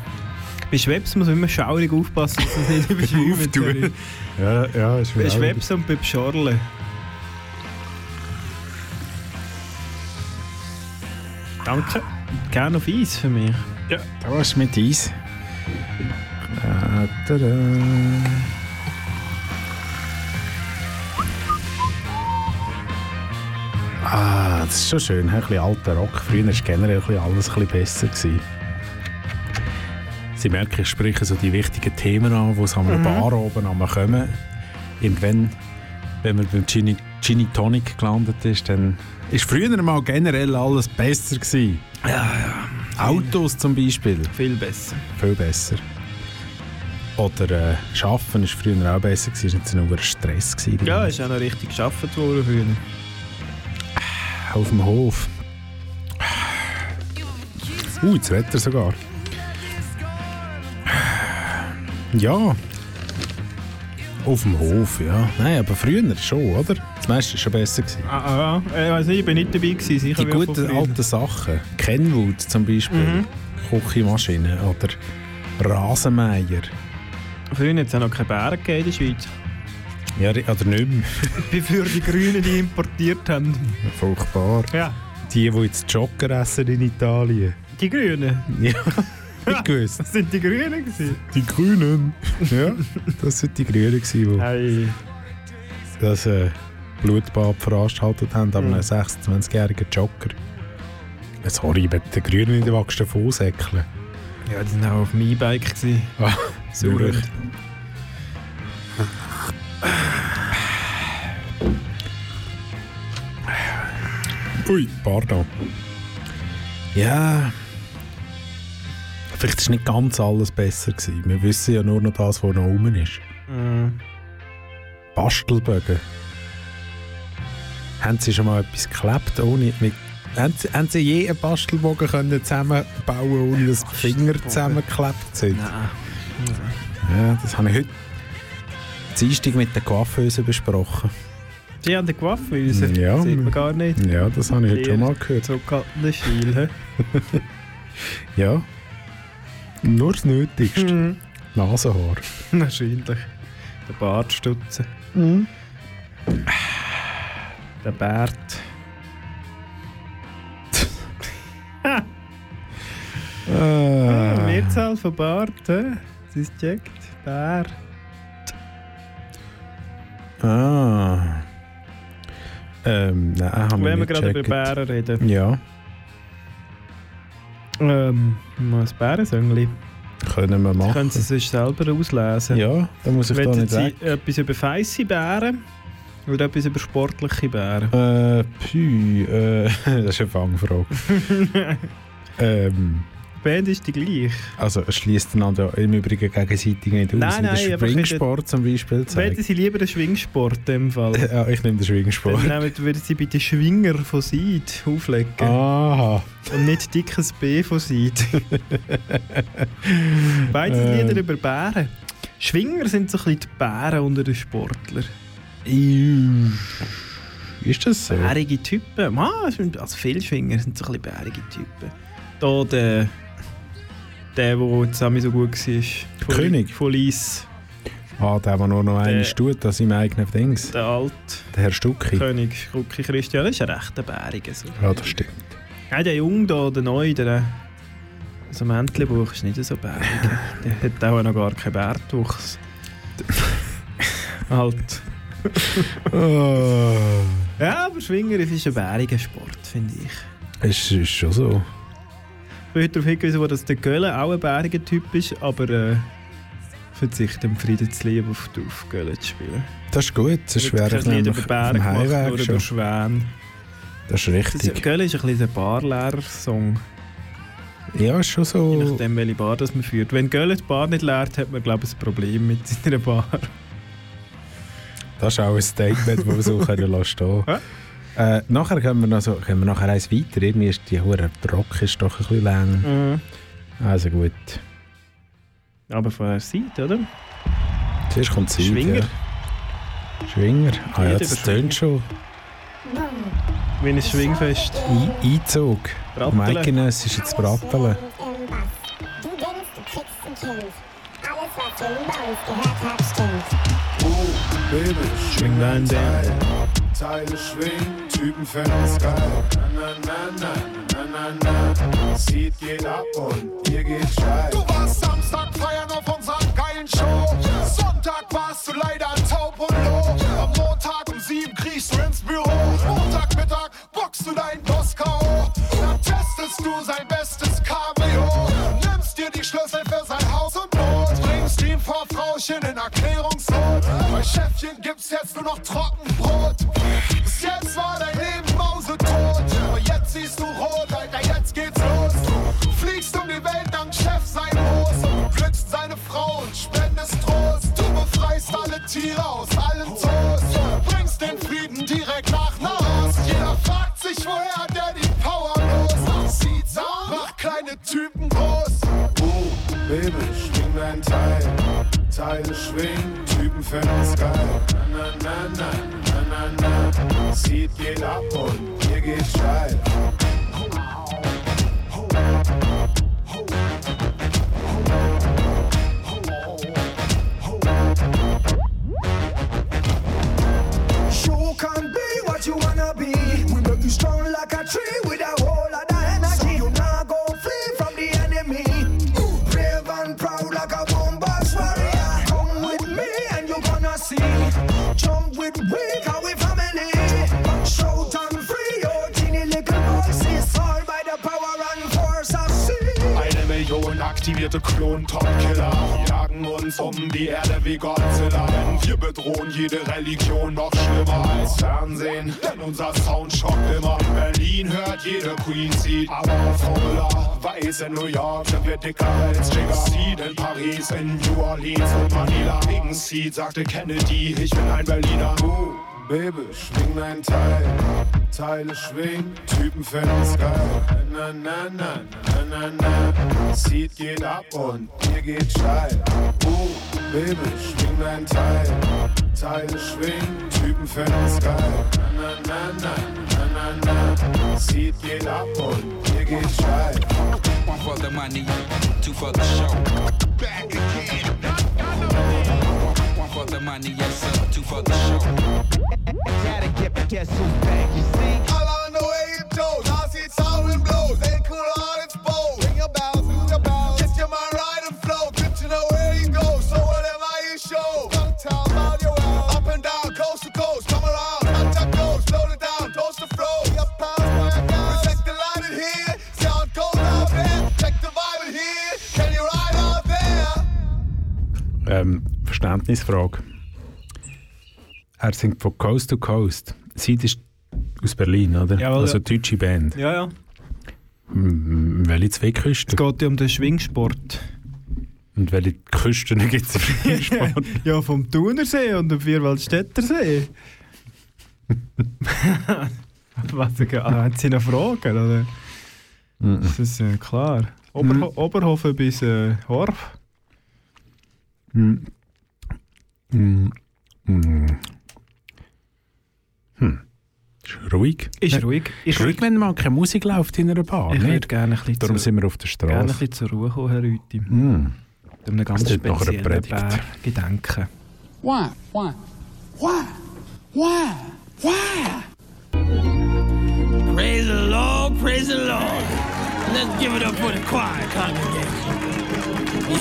Bei Schweppes muss man immer schaurig aufpassen, dass es nicht [LAUGHS] überschäumt. Auftun. Ja, ja, ist Bei Schweppes und bei Pschorle. Danke. Gerne auf Eis für mich. Ja, da ist mit Eis. Da, da, da. Ah, das ist schon schön. Ein bisschen alter Rock. Früher war generell alles ein bisschen besser. Gewesen. Sie merken, ich spreche so die wichtigen Themen an, die so an einer Mhm. Bar oben kommen. Irgendwann, wenn man beim Gin, Gin Tonic gelandet ist, dann ist früher mal generell alles besser gewesen. Ja, ja. Autos zum Beispiel. Viel besser. Viel besser. Oder äh, Arbeiten war früher auch besser, gewesen. es war nicht so nur Stress. Gewesen, Ja, ist auch noch richtig geschafft worden früher. Auf dem Hof. Uh, das Wetter sogar. Ja. Auf dem Hof, ja. Nein, aber früher schon, oder? Das meiste war schon besser. Gewesen. Ah, ah, ich weiß nicht, ich bin nicht dabei gewesen. Sicher Die guten alten Sachen. Kenwood zum Beispiel. Mhm. Küchenmaschine oder Rasenmäher. Früher hat es auch noch keine Bären in der Schweiz. Ja, oder nicht mehr. [LAUGHS] Bevor die Grünen die importiert haben. Furchtbar. Ja. Die, die jetzt Jogger essen in Italien. Die Grünen? Ja, ich [LAUGHS] gewusst. Das sind die Grünen gewesen. Die Grünen. Ja, das sind die Grünen, gewesen, die Hey. das äh, Blutbad veranstaltet haben, aber Mhm. einen 26-jährigen Jogger. Sorry, aber der Grüne in der wachsen Fußsäckle. Ja, die waren auch auf dem E-Bike. gewesen. Ah, [LAUGHS] Sauer. Ui, pardon. Ja. Vielleicht war nicht ganz alles besser. Gewesen. Wir wissen ja nur noch das, was noch rum ist. Mhm. Bastelbögen. Haben Sie schon mal etwas geklebt, ohne... Mit, haben, Sie, haben Sie je einen Bastelbogen können zusammenbauen ohne dass die Finger zusammengeklebt sind? Nein. Ja, das habe ich heute Dienstag mit der Coiffeuse besprochen. Die haben den Coiffeuse. Ja. Sieht man gar nicht. Ja, das habe ich heute schon mal gehört. So kalten hä? Ja. Nur das Nötigste. Mhm. Nasenhaar. [LAUGHS] Wahrscheinlich. Der Bart stutzen. Der Bart. Ah. Mehrzahl von Bart, hä? Das ist checkt. Bär. Ah. Ähm, nein, haben wir Wenn wir nicht gerade über. Bären reden. Ja, Ähm, mal ein Bärensöngli. können wir machen. Können Sie sich selber auslesen? Ja, da muss ich da Wollen nicht Sie weg. etwas über feisse Bären oder etwas über sportliche Bären? Äh, pü, äh, [LAUGHS] das ist eine Fangfrage. [LAUGHS] ähm, Band ist die gleich. also es schließt einander im Übrigen gegenseitig nicht aus. Nein, In nein, ich Springsport zum Beispiel zeigt. Sie lieber den Schwingsport in dem Fall? [LAUGHS] Ja, ich nehme den Schwingsport. Dann nehmen- würden Sie bitte Schwinger von Seid auflegen. Aha. Und nicht dickes B von Seid. [LAUGHS] Beides Ähm. Lieder über Bären. Schwinger sind so ein bisschen die Bären unter den Sportlern. Ist das so? Bärige Typen. Man, also viele Schwinger sind so ein bisschen bärige Typen. Da der, der, der zusammen so gut war. Von König? Von Lies. Ah, der, der nur noch eins tut, das im eigenen Dings. Der alte Der Herr Stucki. König, Rucki Christian. Das ist ein rechter Bärige. So. Ja, das stimmt. Nein, der Junge da, der Neue, der so Mäntelbuch ist nicht so bärig. [LAUGHS] der hat auch noch gar keinen Bärtwuchs. [LAUGHS] halt. Oh. Ja, aber Schwinger ist ein bäriger Sport, finde ich. Es ist schon so. Ich bin heute darauf hingewiesen, dass der Gölle auch ein bäriger Typ ist, aber äh, verzichte im Frieden zu lieben auf, auf Gölle zu spielen. Das ist gut. Das Wird wäre ich nämlich über auf Bären dem gemacht, Heimweg nur schon. über Schwäne. Das ist Das richtig. ist, Gölle ist ein bisschen ein Barlehrer-Song. Ja, ist schon Je so. nachdem, welche Bar das man führt. Wenn Gölle die Bar nicht leert, hat man, glaube ich, ein Problem mit seiner Bar. Das ist auch ein Statement, das wir so [LAUGHS] können lassen stehen. Äh, nachher können wir, noch so, können wir nachher eins weiter. Irgendwie ist die hure Rock ist doch ein bisschen lang. Mhm. Also gut. Aber von der Seite, oder? Zuerst kommt Zeit, Schwinger. Ja. Schwinger. Ah ja, das tönt schon. Wie ein Schwingfest. Ein Einzug. Meikenes ist jetzt Bratteln. Schwing dein Ding. Teile schwingen, Typen es geil. Na, na, na, na, na, na, na. Sieht geht ab und ihr geht steil. Du warst Samstag feiern auf unserer geilen Show. Sonntag warst du leider taub und low. Am Montag um sieben kriegst du ins Büro. Montagmittag boxst du deinen Boss K.O. Dann testest du sein bestes Cabrio. Nimmst dir die Schlüssel für sein Haus und vor Frauchen in Erklärungsnot. Bei Chefchen gibt's jetzt nur noch Trockenbrot. Bis jetzt war dicker als. Seed in Paris, in New Orleans und Manila. Wegen Seed sagte Kennedy, ich bin ein Berliner. Uh, Baby, schwing dein Teil. Teile schwingen, Typen finden's geil. Na, na, na, na, na, na. Seed geht ab und mir geht steil. Uh, Baby, schwing dein Teil. Teile schwingen, Typen finden's geil. For the show. Verständnisfrage. Er singt von Coast to Coast. Sie ist aus Berlin, oder? Jawohl, also ja. deutsche Band. Ja, ja. Welche zwei Küsten? Es geht ja um den Schwingsport. Und welche Küsten [LAUGHS] gibt es im Sport? [LAUGHS] ja, vom Thunersee und dem Vierwaldstättersee. [LAUGHS] Was, ah, haben Sie noch Fragen? Oder? Das ist äh, klar. Oberho Oberhofen bis äh, Horf. Hm. Hm. Ist ruhig. Ist ruhig. Ist ruhig, wenn mal keine Musik läuft in einer Bar. Ich nicht? würde gerne ein bisschen Darum zu- sind wir auf der Gerne ein Straße. bisschen zur Ruhe kommen, Herr Rüthi. Hm. Um einen ganz speziellen. Bär gedenken. Why? Why? Why? Why? Why? Praise the Lord, praise the Lord. Let's give it up for the choir congregation.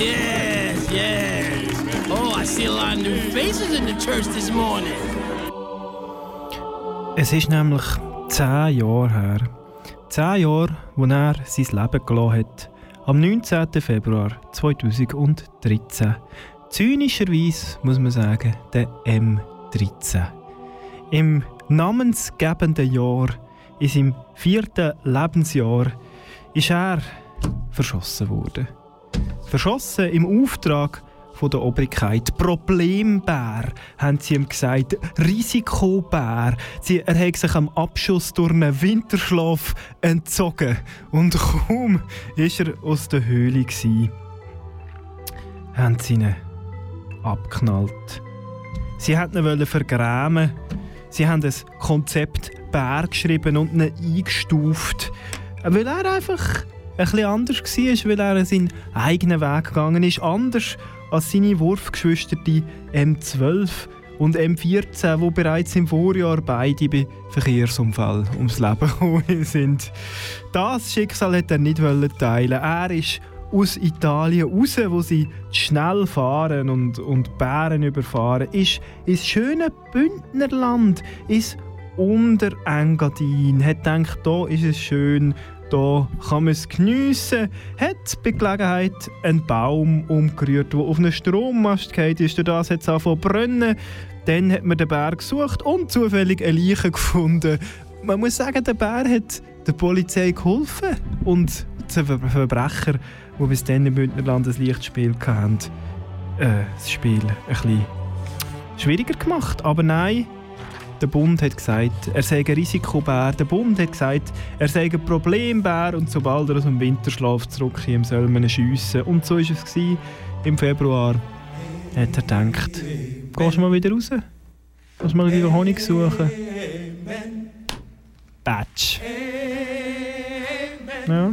Yes, yes. Oh, I see a lot of new faces in the church this morning. Es ist nämlich zehn Jahre her. Zehn Jahre, wo er sein Leben gelassen hat. Am 19. Februar 2013. Zynischerweise muss man sagen, der M13. Im namensgebenden Jahr, in seinem vierten Lebensjahr, ist er verschossen worden. Verschossen im Auftrag von der Obrigkeit. Problembär, haben sie ihm gesagt. Risikobär. Sie, er hat sich am Abschuss durch einen Winterschlaf entzogen. Und kaum war er aus der Höhle. Gewesen, haben sie ihn abknallt. Sie wollten ihn vergrämen. Sie haben ein Konzept Bär geschrieben und ihn eingestuft. Weil er einfach ein bisschen anders war, weil er seinen eigenen Weg gegangen ist. Anders als seine Wurfgeschwister die M12 und M14, die bereits im Vorjahr beide bei Verkehrsunfall ums Leben [LAUGHS] gekommen sind. Das Schicksal hat er nicht teilen. Er ist aus Italien raus, wo sie schnell fahren und, und Bären überfahren, ist ins schöne Bündnerland, ins Unterengadin. Hat gedacht, da ist es schön, da kann man es geniessen. Hat bei Gelegenheit einen Baum umgerührt, der auf einen Strommast gefallen ist. Durch das hat es angefangen brennen. Dann hat man den Bär gesucht und zufällig eine Leiche gefunden. Man muss sagen, der Bär hat der Polizei geholfen und den Ver Verbrecher, die bis dann im Bündnerland ein Lichtspiel hatten, äh, das Spiel ein bisschen schwieriger gemacht. Aber nein, der Bund hat gesagt, er sei ein Risikobär. Der Bund hat gesagt, er sei ein Problembär und sobald er aus dem Winterschlaf zurückkommt, soll man ihn schiessen. Und so war es. Gewesen. Im Februar hat er gedacht, gehst du mal wieder raus? Gehst du mal wieder Honig suchen? Batsch. Ja.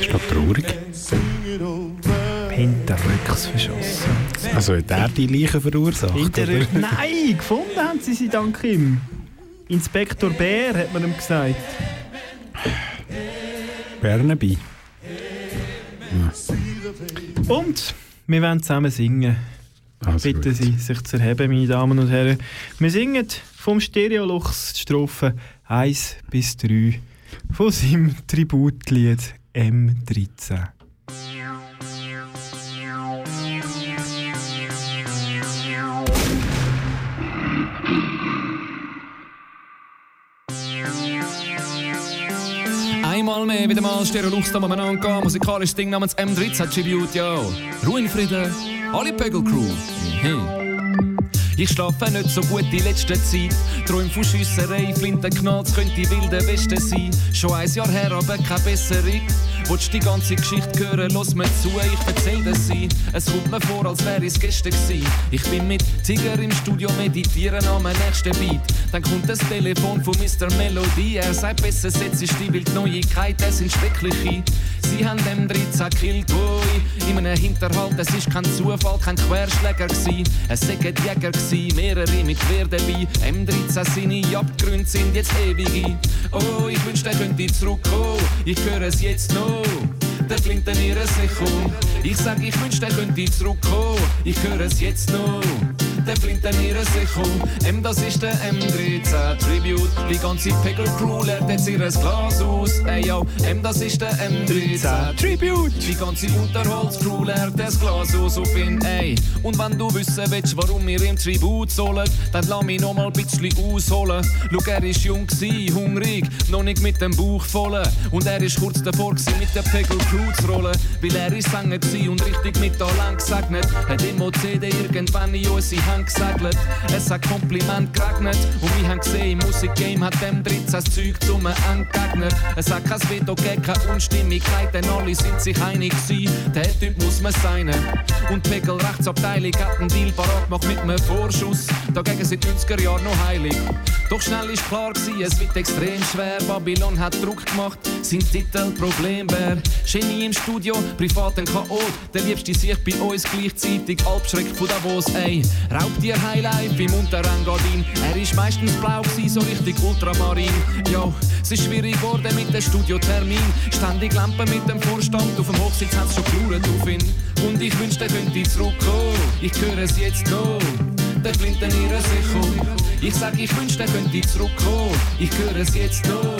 Ist doch traurig. Hinterrücks verschossen. Also hat er die Leichen verursacht? Hinterrücks. oder? [LAUGHS] Nein, gefunden haben sie sie dank ihm. Inspektor Bär hat man ihm gesagt. Bernabei. Und wir wollen zusammen singen. Also Bitte gut. Sie, sich zu erheben, meine Damen und Herren. Wir singen vom Stereolux die Strophen 1 bis 3 von seinem Tributlied M13. Einmal mehr, wieder mal Stereo-Lux am Anangehen. Musikalisches Ding namens M13 Tribute, ja. Ruhe in Frieden, alle Pögel-Crew. Mhm. Ich schlafe nicht so gut die letzte Zeit. Träum von Schiesserei, Flintenknalls könnte wilde Weste sein. Schon ein Jahr her, aber keine bessere. Willst die ganze Geschichte hören, los mir zu, ich erzähl das sie. Es kommt mir vor, als wäre es gestern gewesen. Ich bin mit Tiger im Studio, meditieren am nächsten Beat. Dann kommt das Telefon von Mr. Melody. Er sagt, besser setzt sich die wild Neuigkeiten, sind schreckliche. Sie haben dem 13 gekillt, in einem Hinterhalt. Es ist kein Zufall, kein Querschläger gsi. Es sind Jäger gsi, mehrere mit Gewehr dabei. M13 seine Abgründe sind jetzt ewige. Oh, ich wünschte, er könnte zurückkommen. Ich höre es jetzt noch. Der Flinten ihre Sichung. Ich sag, ich wünschte, er könnte zurückkommen. Ich höre es jetzt noch. Der Flinten ihre Sichung. M, das ist der M13 Tribute. Die ganze Pegel Crew leert jetzt ihr Glas aus. Ey, yo, M, das ist der M13 Tribute. Die ganze Unterholz Crew leert das Glas aus auf ihn, ey. Und wenn du wissen willst, warum wir im Tribut sollen, dann lass mich noch mal ein bisschen ausholen. Schau, er ist jung gsi, hungrig, noch nicht mit dem Bauch voll. Und er ist kurz davor gsi, mit der Pegel Crew zu rollen. Weil er ist Sänger und richtig mit Talent gesegnet. Hat im OCD irgendwann in unsere Hand gesegelt. Es hat Kompliment geregnet. Und wir haben gesehen, im Musikgame hat dem 13 Zeug zum Endgegner. Es hat kein Veto gegeben, keine Unstimmigkeit, denn alle sind sich einig gsi. Der Typ muss man sein. Und die Pegel Rechtsabteilung hat einen Deal parat gemacht mit einem Vorschuss. Dagegen sind 90er Jahre noch heilig. Doch schnell ist klar gsi, es wird extrem schwer. Babylon hat Druck gemacht, sein Titel Problembär. Genie im Studio, privat ein K.O. Der Liebste sich bei uns gleichzeitig Albschreck von Davos, ey. Raubtier Highlife im Unterengadin. Er ist meistens blau gsi, so richtig ultramarin. Ja, es ist schwierig geworden mit dem Studiotermin. Ständig Lampen mit dem Vorstand, auf dem Hochsitz hat's schon geschaut auf ihn. Und ich wünschte, er könnte zurückkommen. Ich höre es jetzt noch. Der Flinten ihre Sichung. Ich sag, ich wünschte, er könnte zurückkommen. Ich höre es jetzt noch.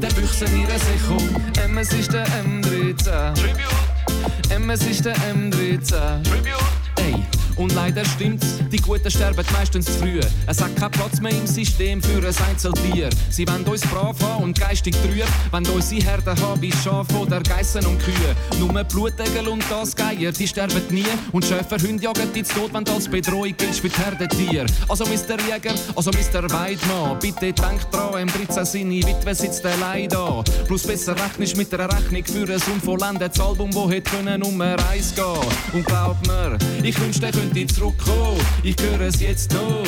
Der Büchsen ihre Sichung. M, es ist der M13. Tribute. M, es ist der M13. Tribute. Ey. Und leider stimmt's, die Guten sterben meistens zu früh. Es hat keinen Platz mehr im System für ein Einzeltier. Sie wollen uns brav haben und geistig trüb, wenn unsere Herden haben wie Schafe oder Geissen und Kühe. Nur Blutegel und das Geier, die sterben nie. Und Schäferhunde jagen dich zu Tod, wenn du als Bedrohung giltst für die Herdentier. Also Mr. Jäger, also Mr. Weidmann, bitte denk dran, M13 seine Witwe sitzt allein da. Plus besser rechnest mit einer Rechnung für ein unvollendetes Album, wo hätte um eine Reise gehen. Und glaub mir, ich wünschte, könnte zurückkommen. Ich höre es jetzt noch.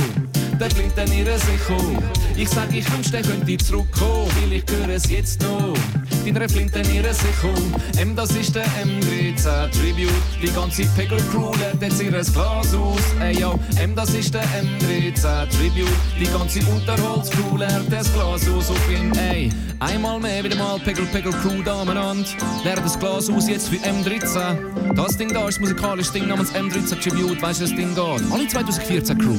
Der Flinten ihre Sichung. Ich sag, ich wünschte, er könnte zurückkommen, weil ich höre es jetzt noch. Deine Flinten ihre Sichung. M, das ist der M13 Tribute. Die ganze Pegel Crew leert jetzt ihr Glas aus. Ey, yo, M, das ist der M13 Tribute. Die ganze Unterholz Crew leert das Glas aus auf ihn. Ey, einmal mehr wieder mal Pegel Pegel Crew Damenand. Leert das Glas aus jetzt für M13. Das Ding da ist das musikalische Ding namens M13 Tribute. Weißt du, das Ding geht? Alle 2014 Crew.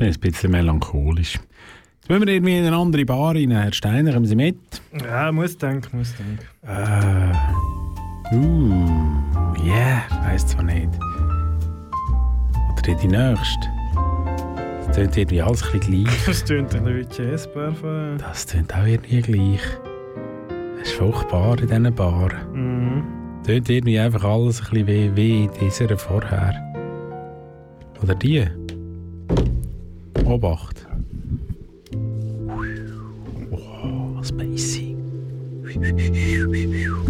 Bin ein bisschen melancholisch. Jetzt müssen wir irgendwie in eine andere Bar rein. Herr Steiner, kommen Sie mit? Ja, muss denken, muss denken. Äh. Uh. Yeah, weiss zwar nicht. Oder die nächste. Das tönt irgendwie alles ein bisschen gleich. Das tönt ein bisschen von... Das tönt auch irgendwie gleich. Es ist furchtbar in diesen Bar. Mhm. Tönt irgendwie einfach alles ein bisschen wie, wie in dieser vorher. Oder die. Obacht. Oh, spacey.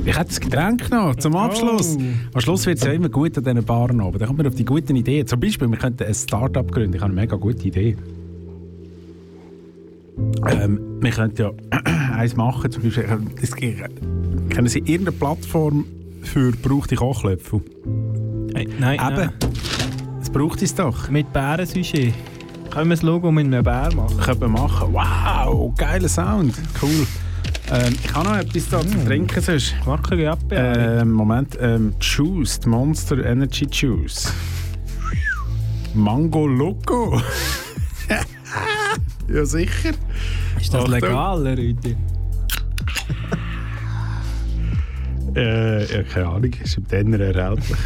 Ich hätte das Getränk noch zum Abschluss. Oh. Am Schluss wird es ja immer gut an diesen Baren oben. Da kommt man auf die guten Ideen. Zum Beispiel, wir könnten ein Start-up gründen. Ich habe eine mega gute Idee. Ähm, wir könnten ja [CLEARS THROAT] eins machen, zum Beispiel, es kennen Sie irgendeine Plattform für gebrauchte Kochlöffel? Hey, nein, Eben. nein. Es braucht es doch. Mit Bärensujet. Können wir das Logo mit einem Bär machen? Können wir machen. Wow, geiler Sound. Cool. Ähm, ich habe noch etwas da zu trinken. Sonst. Wackere Ähm, Moment. Ähm, Juice, Monster Energy Juice. Mango Loco. [LAUGHS] Ja, sicher. Ist das Achtung. legal, Rüdi? Äh, ja, keine Ahnung, ist im Denner erhältlich.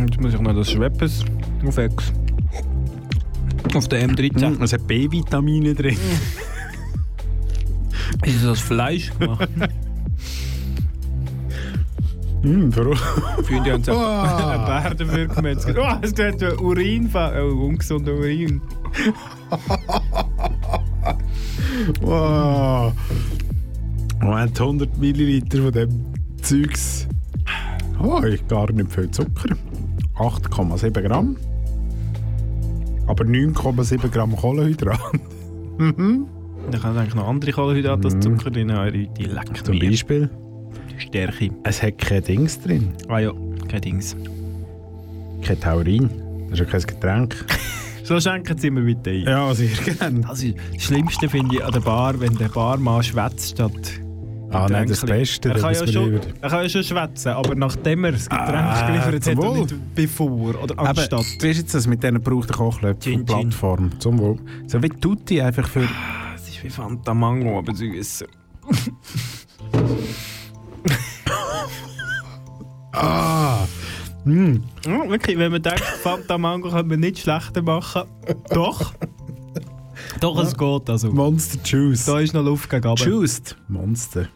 Jetzt muss ich noch das Schweppes auf Ex. Auf der M13. Mm, es hat B-Vitamine drin. Ist das Fleisch gemacht? Hm, warum? Freunde haben so Ah. einen Bär dafür gemetzelt. Oh, es tut Urin, oh, ungesunder Urin. [LAUGHS] Wow. Moment, 100 Milliliter von dem Zeugs. Oh, ich gar nicht viel Zucker. 8,7 Gramm. Aber 9,7 Gramm Kohlenhydrat. mhm. Dann kann eigentlich noch andere Kohlenhydrate als Zucker drin haben. Rüdi, leck Zum mir. Beispiel, Die Stärke. es hat kein Dings drin. Ah ja, kein Dings. Kein Taurin. Das ist ja kein Getränk. [LAUGHS] So schenken sie mir bitte ein. Ja, sehr gerne. Das, ist das Schlimmste finde ich an der Bar, wenn der Barmann schwätzt statt Ah, nein, das. Beste, Er kann, ja schon, er kann ja schon schwätzen, aber nachdem er das Getränk Ah, geliefert hat und Wohl. nicht bevor oder Aber anstatt. wie ist jetzt das mit diesen gebrauchten und Plattform? Zum Wohl. So wie Tutti einfach für... Es ist wie Fanta Mango, aber süß. [LAUGHS] Ah! Mm. Ja, wirklich, wenn man denkt, Fanta Mango könnte man nicht schlechter machen. Doch. Doch, es geht also. Monster Juice. Da ist noch Luft gegen. Juiced. Monster.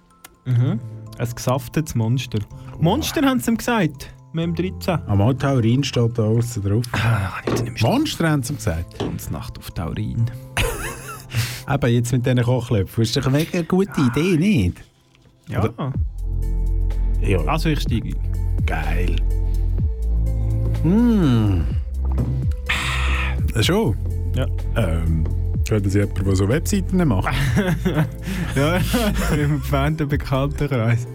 Mhm. Ein gesaftetes Monster. Monster haben sie ihm gesagt. Mit dem 13. Am Taurin steht da außen drauf. Ah, nicht Monster haben sie ihm gesagt. Ganze Nacht auf Taurin. [LAUGHS] Eben, jetzt mit diesen Kochlöpfen. Ist doch eine mega gute Idee, nicht? Ja. Ja. Also ich steige. Geil. Mmh. Schon? Ja. Ähm, könnten Sie jemanden, der so Webseiten macht? [LAUGHS] ja, im entfernten Bekanntenkreis.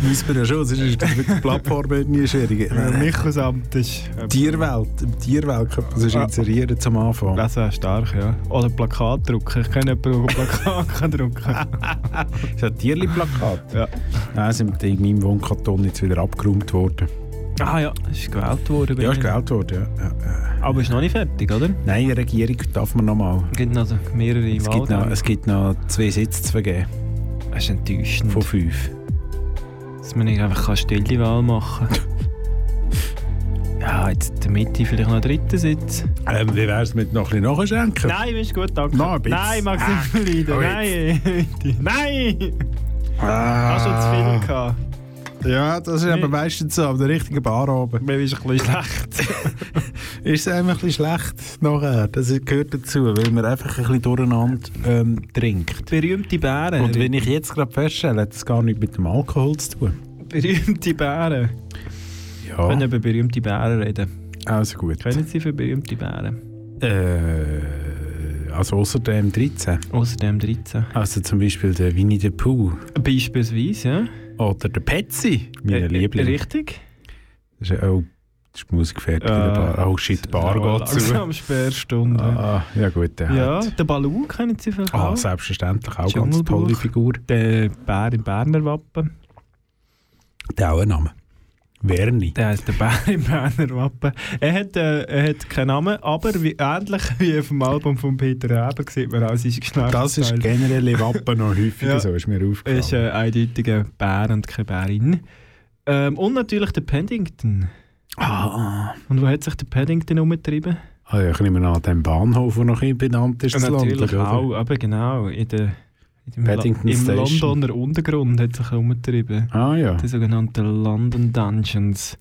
Müssen wir ja schon, sonst ist das mit der Plattform nie schwierig. Michaelsamt ist... Tierwelt, im Tierwelt könnte man sich Ah. inserieren zum Anfang. Das wäre stark, ja. Oder Plakat drucken. Ich kenne jemanden, der Plakat [LAUGHS] kann drucken Ist ein Tierli-Plakat? Ja. Nein, sind in meinem Wohnkarton jetzt wieder abgeräumt worden. Ah ja, ist gewählt worden. Ja, ist gewählt worden, ja. ja, ja. Aber ist noch nicht fertig, oder? Nein, die Regierung darf man noch mal. Es gibt noch mehrere Es gibt, noch, es gibt noch zwei Sitze zu vergeben. Das ist enttäuschend. Von fünf. Dass man nicht einfach eine stille Wahl machen kann. [LAUGHS] ja, jetzt in der Mitte vielleicht noch einen dritten Sitz. Ähm, wie wäre es mit noch ein bisschen nachschenken? Nein, ist gut, danke. Noch ein bisschen. Nein, mag's nicht verleiden. oh, Nein, [LAUGHS] Nein! Ah. Hast du zu viel gehabt? Ja, das ist aber meistens so, an der richtigen Bar oben. Mir ist ein bisschen schlecht. [LAUGHS] ist es einfach ein bisschen schlecht nachher. Das gehört dazu, weil man einfach ein bisschen durcheinander ähm, trinkt. Berühmte Bären. Und wenn ich jetzt gerade feststelle, hat das gar nichts mit dem Alkohol zu tun. Berühmte Bären. Wir Ja, können über berühmte Bären reden. also gut. Kennen Sie für berühmte Bären? Äh, also außer dem 13. Außerdem 13. Also zum Beispiel der Winnie the Pooh. Beispielsweise, ja. Oder der Petsy, meine Äh, Liebling. Richtig. Das ist, oh, das ist die Musik fertig. Äh. Oh shit, die Bar Ja, geht zu. Langsam Sperrstunde. Ah, ja gut, der ja, hat. der Balou kennen Sie vielleicht Ah, auch. selbstverständlich, auch ganz tolle Figur. Der Bär im Berner Wappen. Der auch einen Namen. Werni. Der heißt der Bär im Berner Wappen. Er hat, äh, er hat keinen Namen, aber wie, ähnlich wie auf dem Album von Peter Reber sieht man auch sein Geschlechtsteil. Das ist generell in Wappen noch häufiger Ja. so, ist mir Er aufgefallen. ist äh, eindeutig ein Bär und keine Bärin. Ähm, und natürlich der Paddington. ah, Und wo hat sich der Paddington umgetrieben? ah, ja, ich nehme an, dem Bahnhof, der noch benannt ist, Ja, natürlich Land, auch, aber genau, in der, dem Paddington Im. Londoner Untergrund hat sich umgetrieben. Ah ja. Die sogenannten London Dungeons.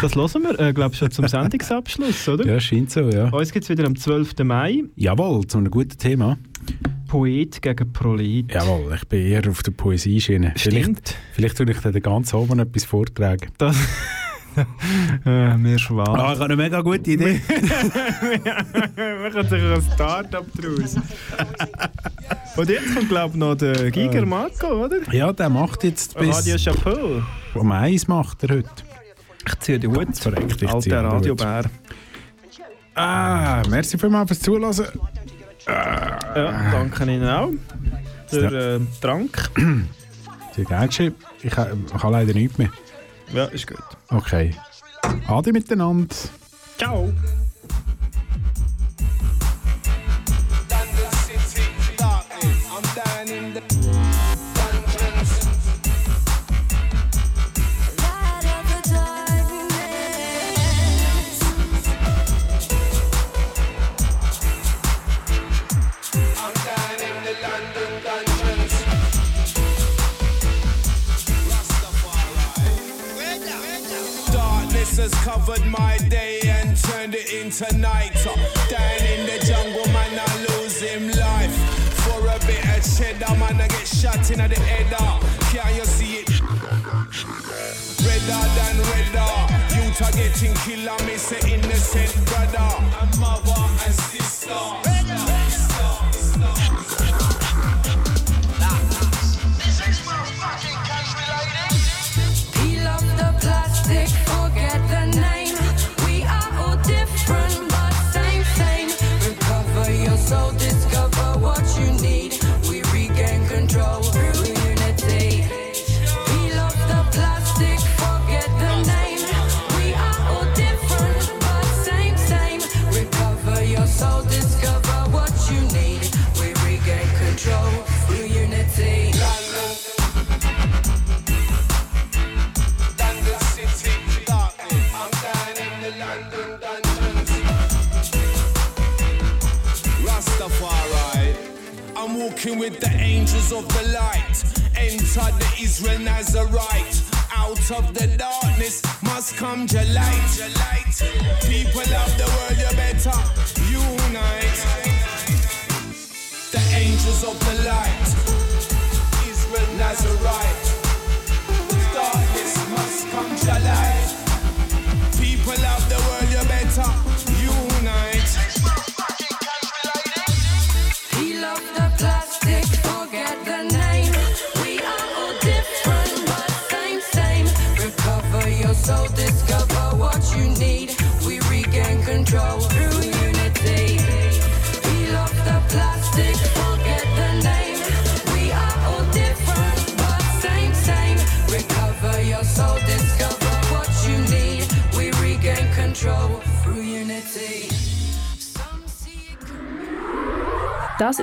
Das hören wir, äh, glaube ich, schon zum [LAUGHS] Sendungsabschluss, oder? Ja, scheint so, ja. Uns gibt es wieder am 12. Mai. Jawohl, zu einem guten Thema. Poet gegen Prolet. Jawohl, ich bin eher auf der Poesie-Schiene. Vielleicht, Stimmt. vielleicht tue ich dir den ganzen Abend etwas vortragen. Das, [LAUGHS] mir schwarz. Ah, ich habe eine mega gute Idee. Man kann sich ein Start-up draus. Und jetzt kommt, glaube ich, noch der Giger Marco, oder? ja, der macht jetzt bis... Radio Chapeau. Um eins macht er heute. Ich ziehe den Hut. Verreckt, ich Alter. Radiobär. Ah, merci vielmals fürs Zuhören. Ja, danke Ihnen auch. Für äh, Trank. [CLEARS THROAT] Sehr gerne. Ich, habe leider nichts mehr. Ja, ist gut. Okay. Adi miteinander. Ciao. has covered my day and turned it into night. Uh, down in the jungle, man, I lose him life. For a bit of cheddar, man, I get shot in the head. Can you see it? Redder than redder. You're getting killer, miss an innocent brother. And mother and sister.